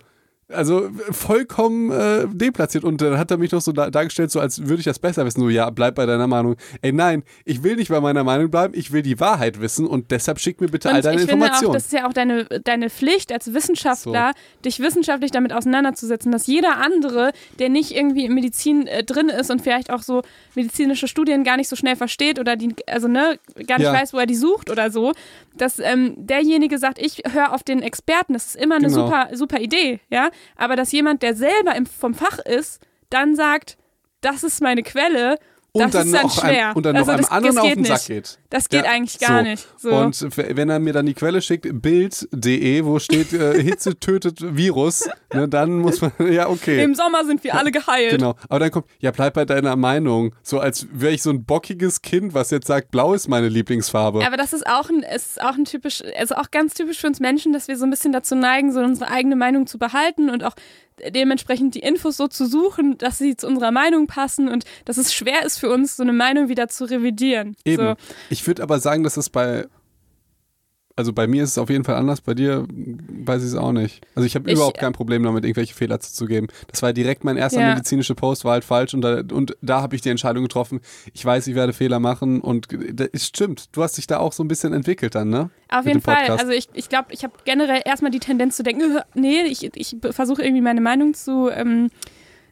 Also vollkommen äh, deplatziert. Und dann hat er mich noch so da, dargestellt, so als würde ich das besser wissen. So, ja, bleib bei deiner Meinung. Ey, nein, ich will nicht bei meiner Meinung bleiben, ich will die Wahrheit wissen und deshalb schick mir bitte Und all deine ich finde auch, Informationen. das ist ja auch deine, deine Pflicht als Wissenschaftler, dich wissenschaftlich damit auseinanderzusetzen, dass jeder andere, der nicht irgendwie in Medizin äh, drin ist und vielleicht auch so medizinische Studien gar nicht so schnell versteht oder die, also ne, gar nicht Ja. weiß, wo er die sucht oder so, dass ähm, derjenige sagt, ich höre auf den Experten, das ist immer eine Genau. super, super Idee, ja. Aber dass jemand, der selber im, vom Fach ist, dann sagt, das ist meine Quelle, das und dann ist dann noch schwer. Ein, und dann also noch einem das, anderen das auf geht den Sack nicht. geht. Das geht Ja, eigentlich gar so. nicht. So. Und wenn er mir dann die Quelle schickt, bild.de, wo steht äh, Hitze tötet Virus, ne, dann muss man, ja, okay. Im Sommer sind wir alle geheilt. Genau. Aber dann kommt, ja, bleib bei deiner Meinung. So als wäre ich so ein bockiges Kind, was jetzt sagt, blau ist meine Lieblingsfarbe. Aber das ist auch ein, ist auch ein typisch, also auch ganz typisch für uns Menschen, dass wir so ein bisschen dazu neigen, so unsere eigene Meinung zu behalten und auch dementsprechend die Infos so zu suchen, dass sie zu unserer Meinung passen und dass es schwer ist für uns, so eine Meinung wieder zu revidieren. Eben. So. Ich würde aber sagen, dass es bei, also bei mir ist es auf jeden Fall anders, bei dir weiß ich es auch nicht. Also ich habe überhaupt kein Problem damit, irgendwelche Fehler zuzugeben. Das war direkt mein erster Ja. medizinischer Post, war halt falsch und da, und da habe ich die Entscheidung getroffen, ich weiß, ich werde Fehler machen und es stimmt, du hast dich da auch so ein bisschen entwickelt dann, ne? Auf Mit jeden Fall. Also ich, ich glaube, ich habe generell erstmal die Tendenz zu denken, "Äh, nee, ich, ich versuche irgendwie meine Meinung zu ähm,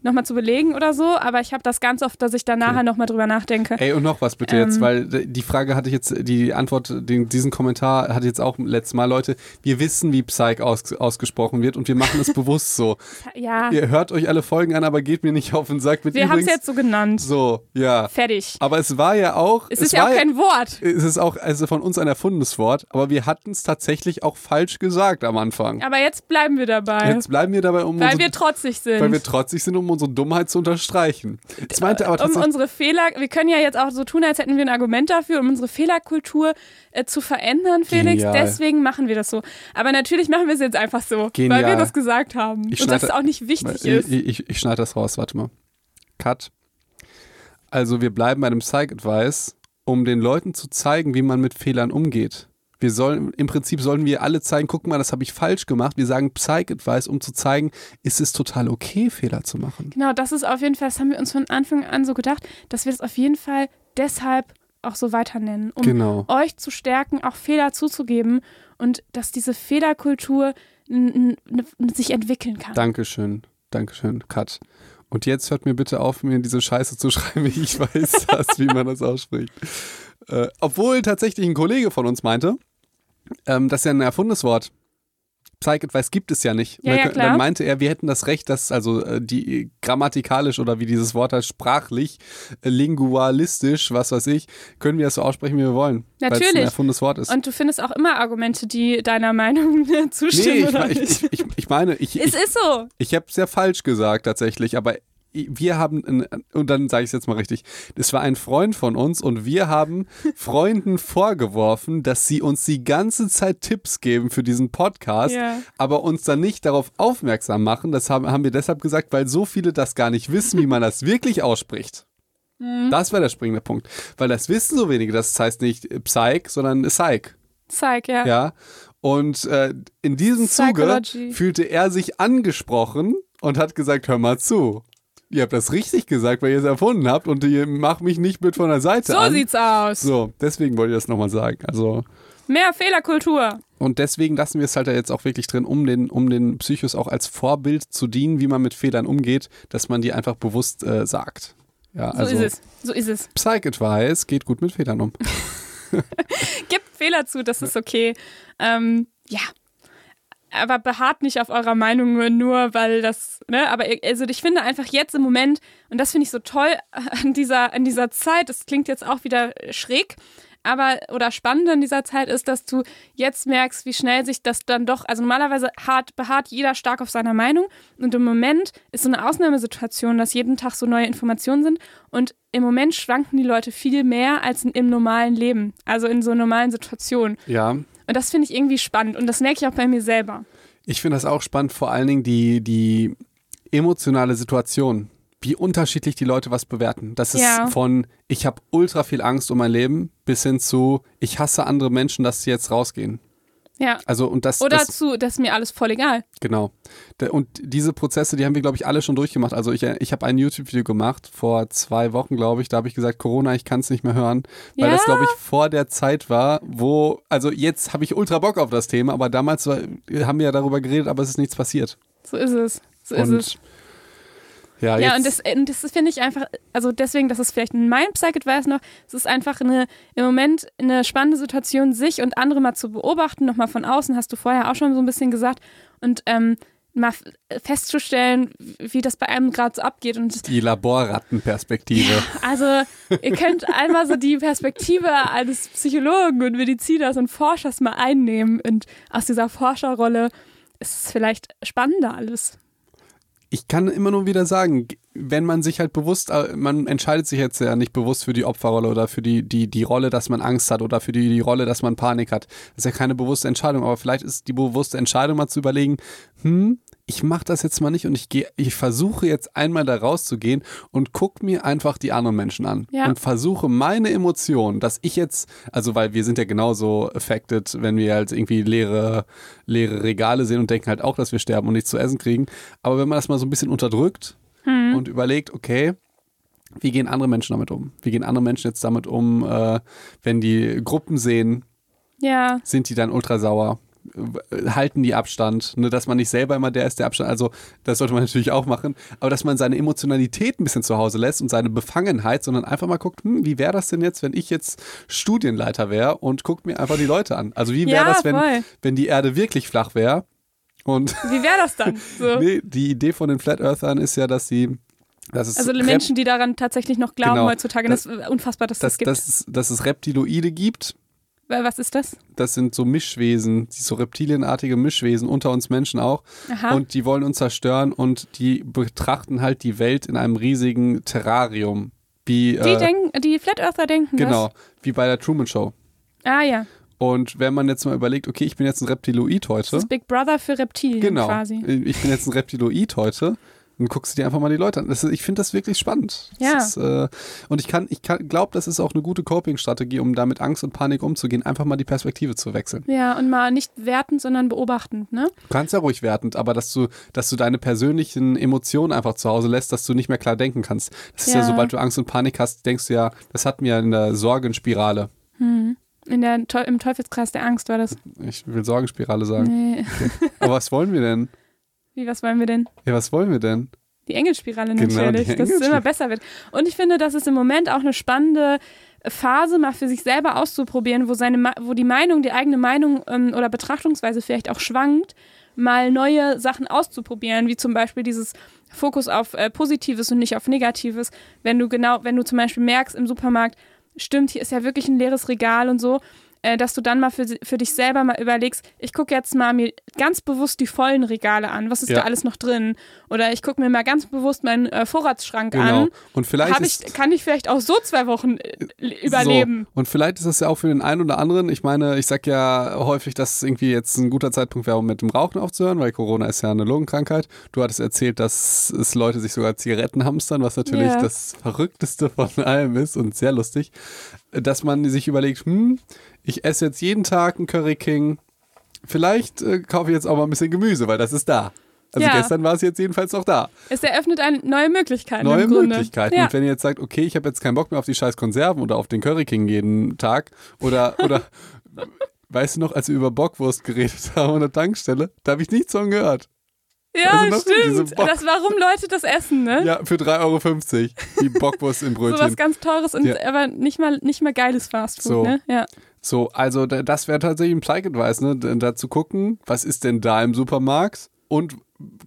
nochmal zu belegen oder so, aber ich habe das ganz oft, dass ich da nachher nochmal drüber nachdenke. Ey, und noch was bitte jetzt, Ähm. weil d- die Frage hatte ich jetzt, die Antwort, den, diesen Kommentar hatte jetzt auch letztes Mal, Leute, wir wissen, wie Psych aus, ausgesprochen wird und wir machen es bewusst so. Ja, Ihr hört euch alle Folgen an, aber geht mir nicht auf den Sack mit wir haben es jetzt so genannt. So, ja. Fertig. Aber es war ja auch. Es ist ja auch kein Wort. Es ist auch also von uns ein erfundenes Wort, aber wir hatten es tatsächlich auch falsch gesagt am Anfang. Aber jetzt bleiben wir dabei. Jetzt bleiben wir dabei, um weil unsere, wir trotzig sind. weil wir trotzig sind, um unsere Dummheit zu unterstreichen. Das meinte aber um unsere Fehler, wir können ja jetzt auch so tun, als hätten wir ein Argument dafür, um unsere Fehlerkultur äh, zu verändern, Felix. Genial. Deswegen machen wir das so. Aber natürlich machen wir es jetzt einfach so, Genial. weil wir das gesagt haben. Ich Und dass es schneide- auch nicht wichtig ich, ist. ich, ich, ich schneide das raus, warte mal. Cut. Also wir bleiben bei dem Psych-Advice, um den Leuten zu zeigen, wie man mit Fehlern umgeht. Wir sollen, im Prinzip sollen wir alle zeigen, guck mal, das habe ich falsch gemacht. Wir sagen Psych-Advice, um zu zeigen, ist es total okay, Fehler zu machen. Genau, das ist auf jeden Fall, das haben wir uns von Anfang an so gedacht, dass wir das auf jeden Fall deshalb auch so weiter nennen, um Genau. euch zu stärken, auch Fehler zuzugeben und dass diese Fehlerkultur sich entwickeln kann. Dankeschön, Dankeschön, Cut. Und jetzt hört mir bitte auf, mir diese Scheiße zu schreiben, wie ich weiß das, wie man das ausspricht. Äh, obwohl tatsächlich ein Kollege von uns meinte, ähm, das ist ja ein erfundenes Wort. Psych-Advice gibt es ja nicht. Ja, dann, ja, dann meinte er, wir hätten das Recht, dass also äh, die grammatikalisch oder wie dieses Wort heißt, sprachlich, äh, lingualistisch, was weiß ich, können wir das so aussprechen, wie wir wollen. Weil es ein Natürlich. erfundenes Wort ist. Und du findest auch immer Argumente, die deiner Meinung zustimmen nee, ich, ich, ich, ich, meine, ich, es ist so. Ich habe es ja falsch gesagt tatsächlich, aber wir haben, und dann sage ich es jetzt mal richtig, das war ein Freund von uns und wir haben Freunden vorgeworfen, dass sie uns die ganze Zeit Tipps geben für diesen Podcast, Ja. aber uns dann nicht darauf aufmerksam machen. Das haben, haben wir deshalb gesagt, weil so viele das gar nicht wissen, wie man das wirklich ausspricht. Mhm. Das war der springende Punkt. Weil das wissen so wenige. Das heißt nicht Psych, sondern Psych. Zeig, ja. Ja. Und äh, in diesem Zuge fühlte er sich angesprochen und hat gesagt, hör mal zu. Ihr habt das richtig gesagt, weil ihr es erfunden habt und ihr macht mich nicht mit von der Seite So an. sieht's aus. So, deswegen wollte ich das nochmal sagen. Also, Mehr Fehlerkultur. und deswegen lassen wir es halt jetzt auch wirklich drin, um den, um den Psychos auch als Vorbild zu dienen, wie man mit Fehlern umgeht, dass man die einfach bewusst äh, sagt. Ja, So also ist es. So ist es. Psych-Advice geht gut mit Fehlern um. Gibt Fehler zu, das ist okay. Ähm, ja. Aber beharrt nicht auf eurer Meinung nur, weil das, ne, aber also ich finde einfach jetzt im Moment, und das finde ich so toll an dieser, an dieser Zeit, das klingt jetzt auch wieder schräg, aber oder spannend an dieser Zeit ist, dass du jetzt merkst, wie schnell sich das dann doch, also normalerweise hart, beharrt jeder stark auf seiner Meinung und im Moment ist so eine Ausnahmesituation, dass jeden Tag so neue Informationen sind und im Moment schwanken die Leute viel mehr als in, im normalen Leben, also in so normalen Situationen. Ja, Und das finde ich irgendwie spannend und das merke ich auch bei mir selber. Ich finde das auch spannend, vor allen Dingen die, die emotionale Situation, wie unterschiedlich die Leute was bewerten. Das ist Ja. von, ich habe ultra viel Angst um mein Leben, bis hin zu, ich hasse andere Menschen, dass sie jetzt rausgehen. Ja. Also und das, Oder das zu, das ist mir alles voll egal. Genau. Und diese Prozesse, die haben wir, glaube ich, alle schon durchgemacht. Also ich, ich habe ein YouTube-Video gemacht vor zwei Wochen, glaube ich. Da habe ich gesagt, Corona, ich kann es nicht mehr hören. Weil Ja. das, glaube ich, vor der Zeit war, wo, also jetzt habe ich ultra Bock auf das Thema, aber damals war, haben wir ja darüber geredet, aber es ist nichts passiert. So ist es. So ist und es. Ja, Ja, und das, und das finde ich einfach, also deswegen, das ist vielleicht mein Psych-Advice noch, es ist einfach eine, im Moment eine spannende Situation, sich und andere mal zu beobachten, nochmal von außen, hast du vorher auch schon so ein bisschen gesagt, und ähm, mal f- festzustellen, wie das bei einem gerade so abgeht. Und die Laborrattenperspektive. also, ihr könnt einmal so die Perspektive eines Psychologen und Mediziners und Forschers mal einnehmen. Und aus dieser Forscherrolle ist es vielleicht spannender alles. Ich kann immer nur wieder sagen, wenn man sich halt bewusst, äh, man entscheidet sich jetzt ja nicht bewusst für die Opferrolle oder für die, die, die Rolle, dass man Angst hat oder für die, die Rolle, dass man Panik hat. Das ist ja keine bewusste Entscheidung, aber vielleicht ist die bewusste Entscheidung mal zu überlegen, hm, ich mache das jetzt mal nicht und ich gehe, ich versuche jetzt einmal da rauszugehen und guck mir einfach die anderen Menschen an Ja. und versuche meine Emotionen, dass ich jetzt, also weil wir sind ja genauso affected, wenn wir halt irgendwie leere, leere Regale sehen und denken halt auch, dass wir sterben und nichts zu essen kriegen. Aber wenn man das mal so ein bisschen unterdrückt und überlegt, okay, wie gehen andere Menschen damit um? Wie gehen andere Menschen jetzt damit um, äh, wenn die Gruppen sehen, Ja, sind die dann ultra sauer? Halten die Abstand, ne, dass man nicht selber immer der ist, der Abstand, also das sollte man natürlich auch machen, aber dass man seine Emotionalität ein bisschen zu Hause lässt und seine Befangenheit, sondern einfach mal guckt, hm, wie wäre das denn jetzt, wenn ich jetzt Studienleiter wäre und guckt mir einfach die Leute an. Also wie wäre Ja, das, wenn, voll. wenn die Erde wirklich flach wäre und wie wäre das dann? So. nee, die Idee von den Flat Earthern ist ja, dass sie Also Menschen, die daran tatsächlich noch glauben Genau. heutzutage. Das, ist unfassbar, dass das, dass, gibt. dass, es- dass es Reptiloide gibt. Was ist das? Das sind so Mischwesen, die so reptilienartige Mischwesen, unter uns Menschen auch. Aha. Und die wollen uns zerstören und die betrachten halt die Welt in einem riesigen Terrarium. Wie, die, äh, denken, die Flat Earther denken genau, wie bei der Truman Show. das? Ah ja, Und wenn man jetzt mal überlegt, okay, ich bin jetzt ein Reptiloid das heute. ist Big Brother für Reptilien Genau. quasi. Ich bin jetzt ein Reptiloid heute. Dann guckst du dir einfach mal die Leute an. Ist, ich finde das wirklich spannend. Ja. Ist, äh, und ich kann, ich kann, glaube, das ist auch eine gute Coping-Strategie, um da mit Angst und Panik umzugehen, einfach mal die Perspektive zu wechseln. Ja, und mal nicht wertend, sondern beobachtend, ne? Du kannst ja ruhig wertend, aber dass du, dass du deine persönlichen Emotionen einfach zu Hause lässt, dass du nicht mehr klar denken kannst. Das ist ja, Ja. sobald du Angst und Panik hast, denkst du ja, das ja in der Sorgenspirale. In der, Im Teufelskreis der Angst war das. Ich will Sorgenspirale sagen. Nee. Aber was wollen wir denn? Wie, was wollen wir denn? Ja, was wollen wir denn? Die Engelspirale Genau, natürlich, die dass es immer besser wird. Und ich finde, das ist im Moment auch eine spannende Phase, mal für sich selber auszuprobieren, wo, seine, wo die Meinung, die eigene Meinung ähm, oder Betrachtungsweise vielleicht auch schwankt, mal neue Sachen auszuprobieren, wie zum Beispiel dieses Fokus auf äh, Positives und nicht auf Negatives. Wenn du genau, wenn du zum Beispiel merkst im Supermarkt, stimmt, hier ist ja wirklich ein leeres Regal und so, äh, dass du dann mal für, für dich selber mal überlegst, ich gucke jetzt mal mir ganz bewusst die vollen Regale an, was ist Ja. da alles noch drin? Oder ich gucke mir mal ganz bewusst meinen äh, Vorratsschrank Genau. an. Und vielleicht ich, kann ich vielleicht auch so zwei Wochen äh, überleben? So. Und vielleicht ist das ja auch für den einen oder anderen. Ich meine, ich sag ja häufig, dass es irgendwie jetzt ein guter Zeitpunkt wäre, um mit dem Rauchen aufzuhören, weil Corona ist ja eine Lungenkrankheit. Du hattest erzählt, dass es Leute sich sogar Zigaretten hamstern, was natürlich Ja. das Verrückteste von allem ist und sehr lustig. Dass man sich überlegt, hm, ich esse jetzt jeden Tag einen Curry King. Vielleicht äh, kaufe ich jetzt auch mal ein bisschen Gemüse, weil das ist da. Also Ja. gestern war es jetzt jedenfalls noch da. Es eröffnet eine neue Möglichkeiten. Neue. Möglichkeiten. Ja. Und wenn ihr jetzt sagt, okay, ich habe jetzt keinen Bock mehr auf die scheiß Konserven oder auf den Curry King jeden Tag oder, oder weißt du noch, als wir über Bockwurst geredet haben an der Tankstelle, da habe ich nichts von gehört. Ja, Also stimmt. Das, warum Leute das essen, ne? Ja, für 3,50 Euro die Bockwurst im So was Brötchen. ganz Teures und Ja. aber nicht mal, nicht mal geiles Fastfood, So. ne? Ja. So, also da- das wäre tatsächlich ein Pleik-Advice, ne? Da da zu gucken, was ist denn da im Supermarkt und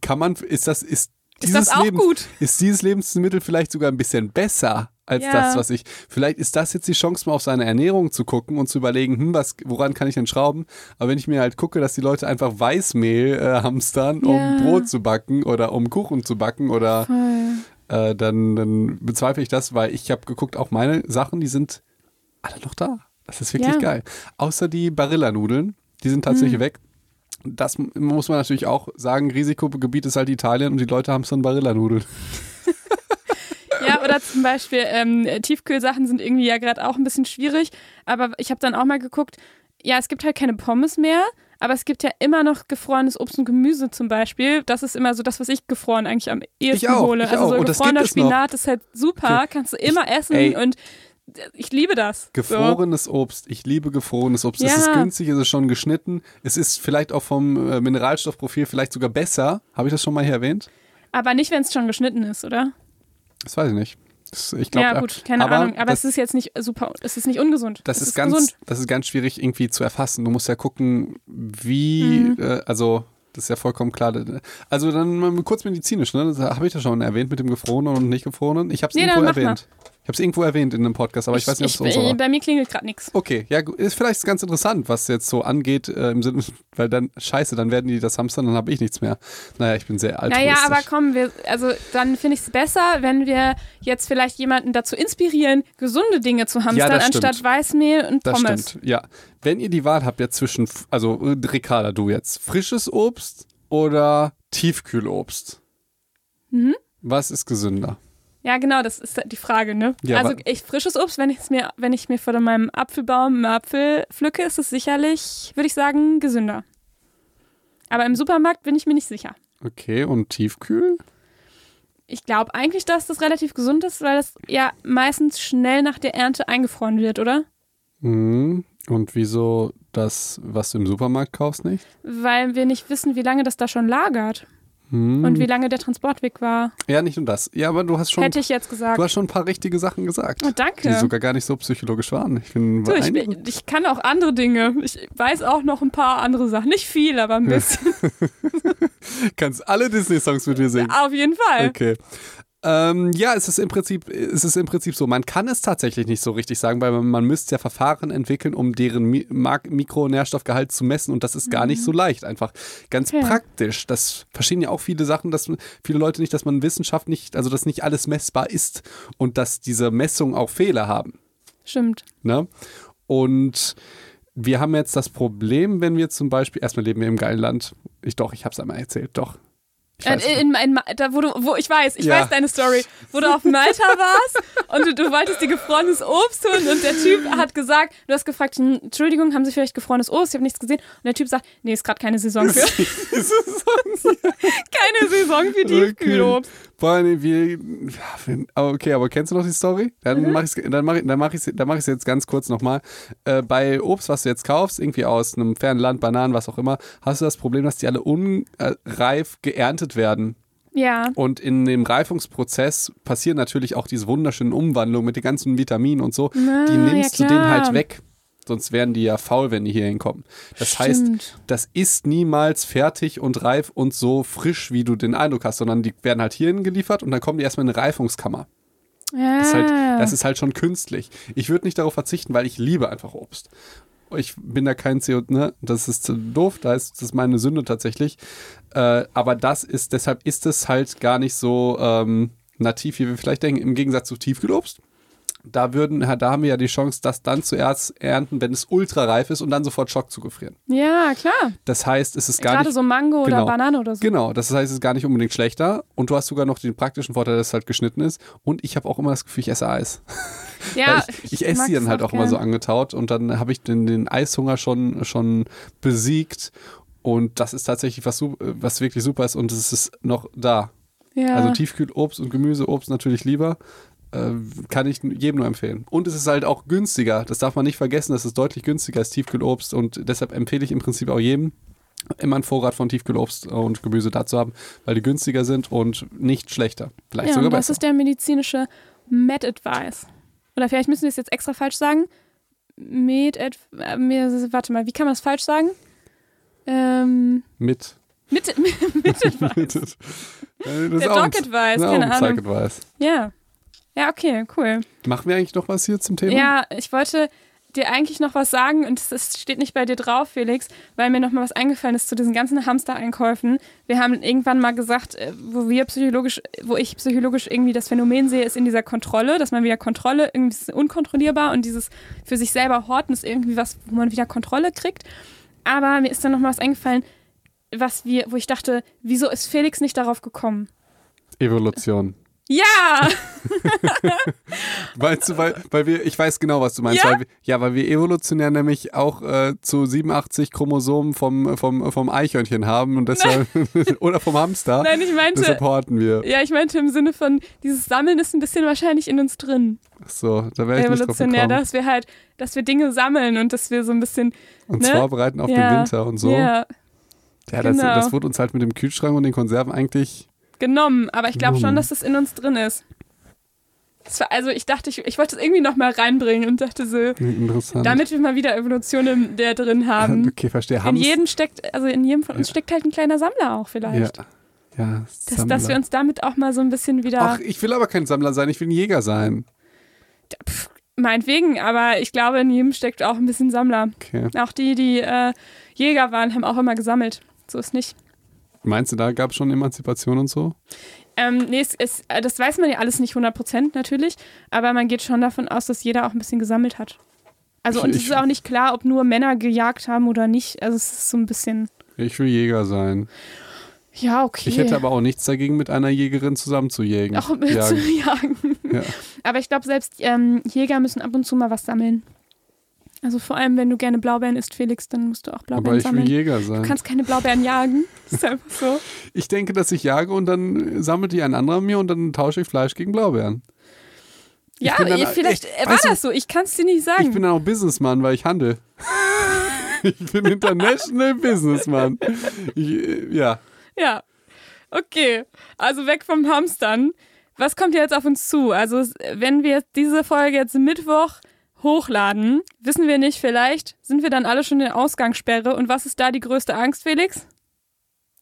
kann man, ist das, ist Ist dieses das auch Lebens- gut? Ist dieses Lebensmittel vielleicht sogar ein bisschen besser als Ja. das, was ich. Vielleicht ist das jetzt die Chance, mal auf seine Ernährung zu gucken und zu überlegen, hm, was, woran kann ich denn schrauben? Aber wenn ich mir halt gucke, dass die Leute einfach Weißmehl äh, hamstern, Ja. um Brot zu backen oder um Kuchen zu backen oder äh, dann, dann bezweifle ich das, weil ich habe geguckt, auch meine Sachen, die sind alle noch da. Das ist wirklich Ja. geil. Außer die Barilla-Nudeln, die sind Mhm. tatsächlich weg. Das muss man natürlich auch sagen, Risikogebiet ist halt Italien und die Leute haben dann Barilla-Nudeln. Ja, oder zum Beispiel ähm, Tiefkühlsachen sind irgendwie ja gerade auch ein bisschen schwierig. Aber ich habe dann auch mal geguckt, ja, es gibt halt keine Pommes mehr, Aber es gibt ja immer noch gefrorenes Obst und Gemüse zum Beispiel. Das ist immer so das, was ich gefroren eigentlich am ehesten auch, hole. ich also auch. so Und das gefrorener noch. Spinat ist halt super, kannst du immer essen ey. und ich liebe das. Gefrorenes Obst. Ich liebe gefrorenes Obst. Es Ja. ist günstig, es ist schon geschnitten. Es ist vielleicht auch vom äh, Mineralstoffprofil vielleicht sogar besser. Habe ich das schon mal hier erwähnt? So. Aber nicht, wenn es schon geschnitten ist, oder? Das weiß ich nicht. Das, ich glaub, ja, äh, gut, keine aber Ahnung. Aber das, es ist jetzt nicht super, es ist nicht ungesund. das es ist, ganz, gesund. das ist ganz schwierig irgendwie zu erfassen. Du musst ja gucken, wie, Mhm. äh, also das ist ja vollkommen klar. Also dann mal kurz medizinisch, ne? Das habe ich ja schon erwähnt mit dem gefrorenen und nicht gefrorenen. Ich habe es Nee, irgendwo erwähnt. Ich habe es irgendwo erwähnt in einem Podcast, aber ich, weiß nicht, ob es ich, unser war. Bei mir klingelt gerade nichts. Okay, ja, ist vielleicht ganz interessant, was jetzt so angeht, äh, im Sinne, weil dann, scheiße, dann werden die das hamstern, dann habe ich nichts mehr. Naja, ich bin sehr altruistisch. Naja, aber komm, wir, also dann finde ich es besser, wenn wir jetzt vielleicht jemanden dazu inspirieren, gesunde Dinge zu hamstern, das stimmt. anstatt Weißmehl und Das Pommes. stimmt, ja. Wenn ihr die Wahl habt jetzt zwischen, also äh, Ricarda, du jetzt, frisches Obst oder Tiefkühlobst? Mhm. Was ist gesünder? Ja, genau, das ist die Frage, ne? Ja, also ich frisches Obst, wenn ich mir, wenn ich mir von meinem Apfelbaum einen Apfel pflücke, ist es sicherlich, würde ich sagen, gesünder. Aber im Supermarkt bin ich mir nicht sicher. Okay, und Tiefkühl? Ich glaube eigentlich, dass das relativ gesund ist, weil das ja meistens schnell nach der Ernte eingefroren wird, oder? Mhm. Und wieso das, was du im Supermarkt kaufst, nicht? Weil wir nicht wissen, wie lange das da schon lagert Mhm. und wie lange der Transportweg war. ja, nicht nur das. Ja, aber du hast schon, Hätte ich jetzt gesagt. du hast schon ein paar richtige Sachen gesagt. Oh, Die danke. sogar gar nicht so psychologisch waren. Ich bin Du, ich, ich kann auch andere Dinge. Ich weiß auch noch ein paar andere Sachen. Nicht viel, aber ein bisschen. Kannst alle Disney-Songs mit mir singen. Auf jeden Fall. Okay. Ähm, ja, es ist, im Prinzip, es ist im Prinzip so. Man kann es tatsächlich nicht so richtig sagen, weil man, man müsste ja Verfahren entwickeln, um deren Mi Mikronährstoffgehalt zu messen und das ist gar nicht so leicht. Einfach ganz Mhm. Okay. praktisch. Das verstehen ja auch viele Sachen, dass viele Leute nicht, dass man Wissenschaft nicht, also dass nicht alles messbar ist und dass diese Messungen auch Fehler haben. Stimmt. Ne? Und wir haben jetzt das Problem, wenn wir zum Beispiel, erstmal leben wir im geilen Land. Ich doch, ich hab's einmal erzählt, doch. Ich Äh, weiß, In, in, da, wo du, wo ich weiß, ich Ja. weiß deine Story, wo du auf Malta warst und du, du wolltest dir gefrorenes Obst holen und der Typ hat gesagt, du hast gefragt, hm, Entschuldigung, haben Sie vielleicht gefrorenes Obst? Ich habe nichts gesehen. Und der Typ sagt, nee, ist gerade keine Saison für, keine Saison für Tiefkühlobst. Allem, wir, okay, aber kennst du noch die Story? Dann Mhm. mache ich es dann mach, ich- dann mach ich's- dann mach ich's jetzt ganz kurz nochmal. Äh, bei Obst, was du jetzt kaufst, irgendwie aus einem fernen Land, Bananen, was auch immer, hast du das Problem, dass die alle unreif geerntet werden. Ja, Und in dem Reifungsprozess passieren natürlich auch diese wunderschönen Umwandlungen mit den ganzen Vitaminen und so. Na, die nimmst ja, du denen halt weg. Sonst wären die ja faul, wenn die hier hinkommen. Das heißt, Stimmt. das ist niemals fertig und reif und so frisch, wie du den Eindruck hast, sondern die werden halt hierhin geliefert und dann kommen die erstmal in eine Reifungskammer. ja. Das ist halt, das ist halt schon künstlich. Ich würde nicht darauf verzichten, weil ich liebe einfach Obst. Ich bin da kein CO, ne? Das ist doof, da ist das ist meine Sünde tatsächlich. Äh, aber das ist, deshalb ist es halt gar nicht so ähm, nativ, wie wir vielleicht denken, im Gegensatz zu Tiefkühlobst. Da würden, da haben wir ja die Chance, das dann zuerst ernten, wenn es ultrareif ist und dann sofort Schock zu gefrieren. ja, klar. Das heißt, es ist gar Gerade nicht so Mango Genau. oder Banane oder so. Genau, das heißt, es ist gar nicht unbedingt schlechter und du hast sogar noch den praktischen Vorteil, dass es halt geschnitten ist und ich habe auch immer das Gefühl, ich esse Eis. Ja, Weil ich, ich esse sie dann halt auch immer gern. so angetaut und dann habe ich den, den Eishunger schon, schon besiegt und das ist tatsächlich was, was wirklich super ist und es ist noch da. Ja. Also Tiefkühlobst und Gemüseobst natürlich lieber. Äh, kann ich jedem nur empfehlen. Und es ist halt auch günstiger. Das darf man nicht vergessen. Das ist deutlich günstiger als Tiefkühlobst. Und deshalb empfehle ich im Prinzip auch jedem, immer einen Vorrat von Tiefkühlobst und Gemüse da zu haben, weil die günstiger sind und nicht schlechter. Vielleicht ja, sogar und das besser. ist der medizinische Med-Advice. Oder vielleicht müssen wir es jetzt extra falsch sagen. Med äh, mir- warte mal, wie kann man das falsch sagen? Ähm, Mit. mit, mit Advice. Äh, das Der Doc Advice, keine ein Ahnung. Psych-Advice. Ja. Ja, okay, cool. Machen wir eigentlich noch was hier zum Thema? Ja, ich wollte dir eigentlich noch was sagen und es steht nicht bei dir drauf, Felix, weil mir noch mal was eingefallen ist zu diesen ganzen Hamster-Einkäufen. Wir haben irgendwann mal gesagt, äh, wo wir psychologisch, wo ich psychologisch irgendwie das Phänomen sehe, ist in dieser Kontrolle, dass man wieder Kontrolle, irgendwie ist unkontrollierbar und dieses für sich selber horten ist irgendwie was, wo man wieder Kontrolle kriegt. Aber mir ist dann noch mal was eingefallen, was wir, wo ich dachte, wieso ist Felix nicht darauf gekommen? Evolution. Ja! Meinst du, weil, weil wir, ich weiß genau, was du meinst. Ja? Weil wir, ja, weil wir evolutionär nämlich auch äh, zu 87 Chromosomen vom, vom, vom Eichhörnchen haben und deshalb, oder vom Hamster. Nein, ich meinte. Deshalb horten wir. Ja, ich meinte im Sinne von, dieses Sammeln ist ein bisschen wahrscheinlich in uns drin. Ach so, da wäre ich Evolutionär, dass wir halt, dass wir Dinge sammeln und dass wir so ein bisschen. Uns ne? vorbereiten auf ja, den Winter und so. Ja, Ja, das, genau. das wurde uns halt mit dem Kühlschrank und den Konserven eigentlich. Genommen. Aber ich glaube schon, Genommen. dass das in uns drin ist. War, also ich dachte, ich, ich wollte es irgendwie noch mal reinbringen und dachte so, Interessant. damit wir mal wieder Evolution im, der drin haben. okay, verstehe. In jedem steckt, also in jedem von uns Ja. steckt halt ein kleiner Sammler auch Ja, vielleicht. ja Dass, Sammler. dass wir uns damit auch mal so ein bisschen wieder. Ach, ich will aber kein Sammler sein, ich will ein Jäger sein. Pff, meinetwegen, aber ich glaube, in jedem steckt auch ein bisschen Sammler. Okay. Auch die, die äh, Jäger waren, haben auch immer gesammelt. So ist nicht. Meinst du, da gab es schon Emanzipation und so? Ähm, nee, es, es, äh, das weiß man ja alles nicht 100% natürlich, aber man geht schon davon aus, dass jeder auch ein bisschen gesammelt hat. Also, Ich- und es ich- ist auch nicht klar, ob nur Männer gejagt haben oder nicht. Also, es ist so ein bisschen, Ich will Jäger sein. ja, okay. Ich hätte aber auch nichts dagegen, mit einer Jägerin zusammen zu jägen. auch mit Jagen. zu jagen. Ja. Aber ich glaube, selbst ähm, Jäger müssen ab und zu mal was sammeln. Also, vor allem, wenn du gerne Blaubeeren isst, Felix, dann musst du auch Aber Blaubeeren ich will sammeln. Jäger Du sein. kannst keine Blaubeeren jagen. Das ist einfach so. Ich denke, dass ich jage und dann sammelt die ein anderer mir und dann tausche ich Fleisch gegen Blaubeeren. Ich Ja, dann- eh, vielleicht ich- war du, das so. Ich kann es dir nicht sagen. Ich bin dann auch Businessman, weil ich handel. ich bin International Businessman. Ich, ja. Ja. Okay. Also weg vom Hamstern. Was kommt jetzt auf uns zu? Also, wenn wir diese Folge jetzt Mittwoch hochladen, wissen wir nicht, vielleicht sind wir dann alle schon in der Ausgangssperre. Und was ist da die größte Angst, Felix?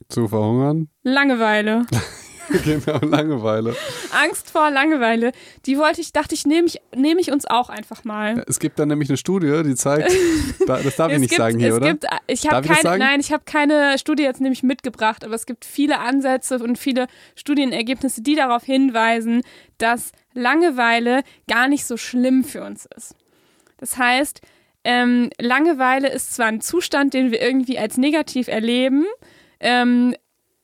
Zu verhungern? Langeweile. genau, Langeweile. Angst vor Langeweile. Die wollte ich, dachte ich, nehme ich, nehme ich uns auch einfach mal. Es gibt dann nämlich eine Studie, die zeigt, da- das darf ich nicht gibt, sagen hier, oder? Gibt, ich habe keine, nein, ich habe keine Studie jetzt nämlich mitgebracht, aber es gibt viele Ansätze und viele Studienergebnisse, die darauf hinweisen, dass Langeweile gar nicht so schlimm für uns ist. Das heißt, ähm, Langeweile ist zwar ein Zustand, den wir irgendwie als negativ erleben, ähm,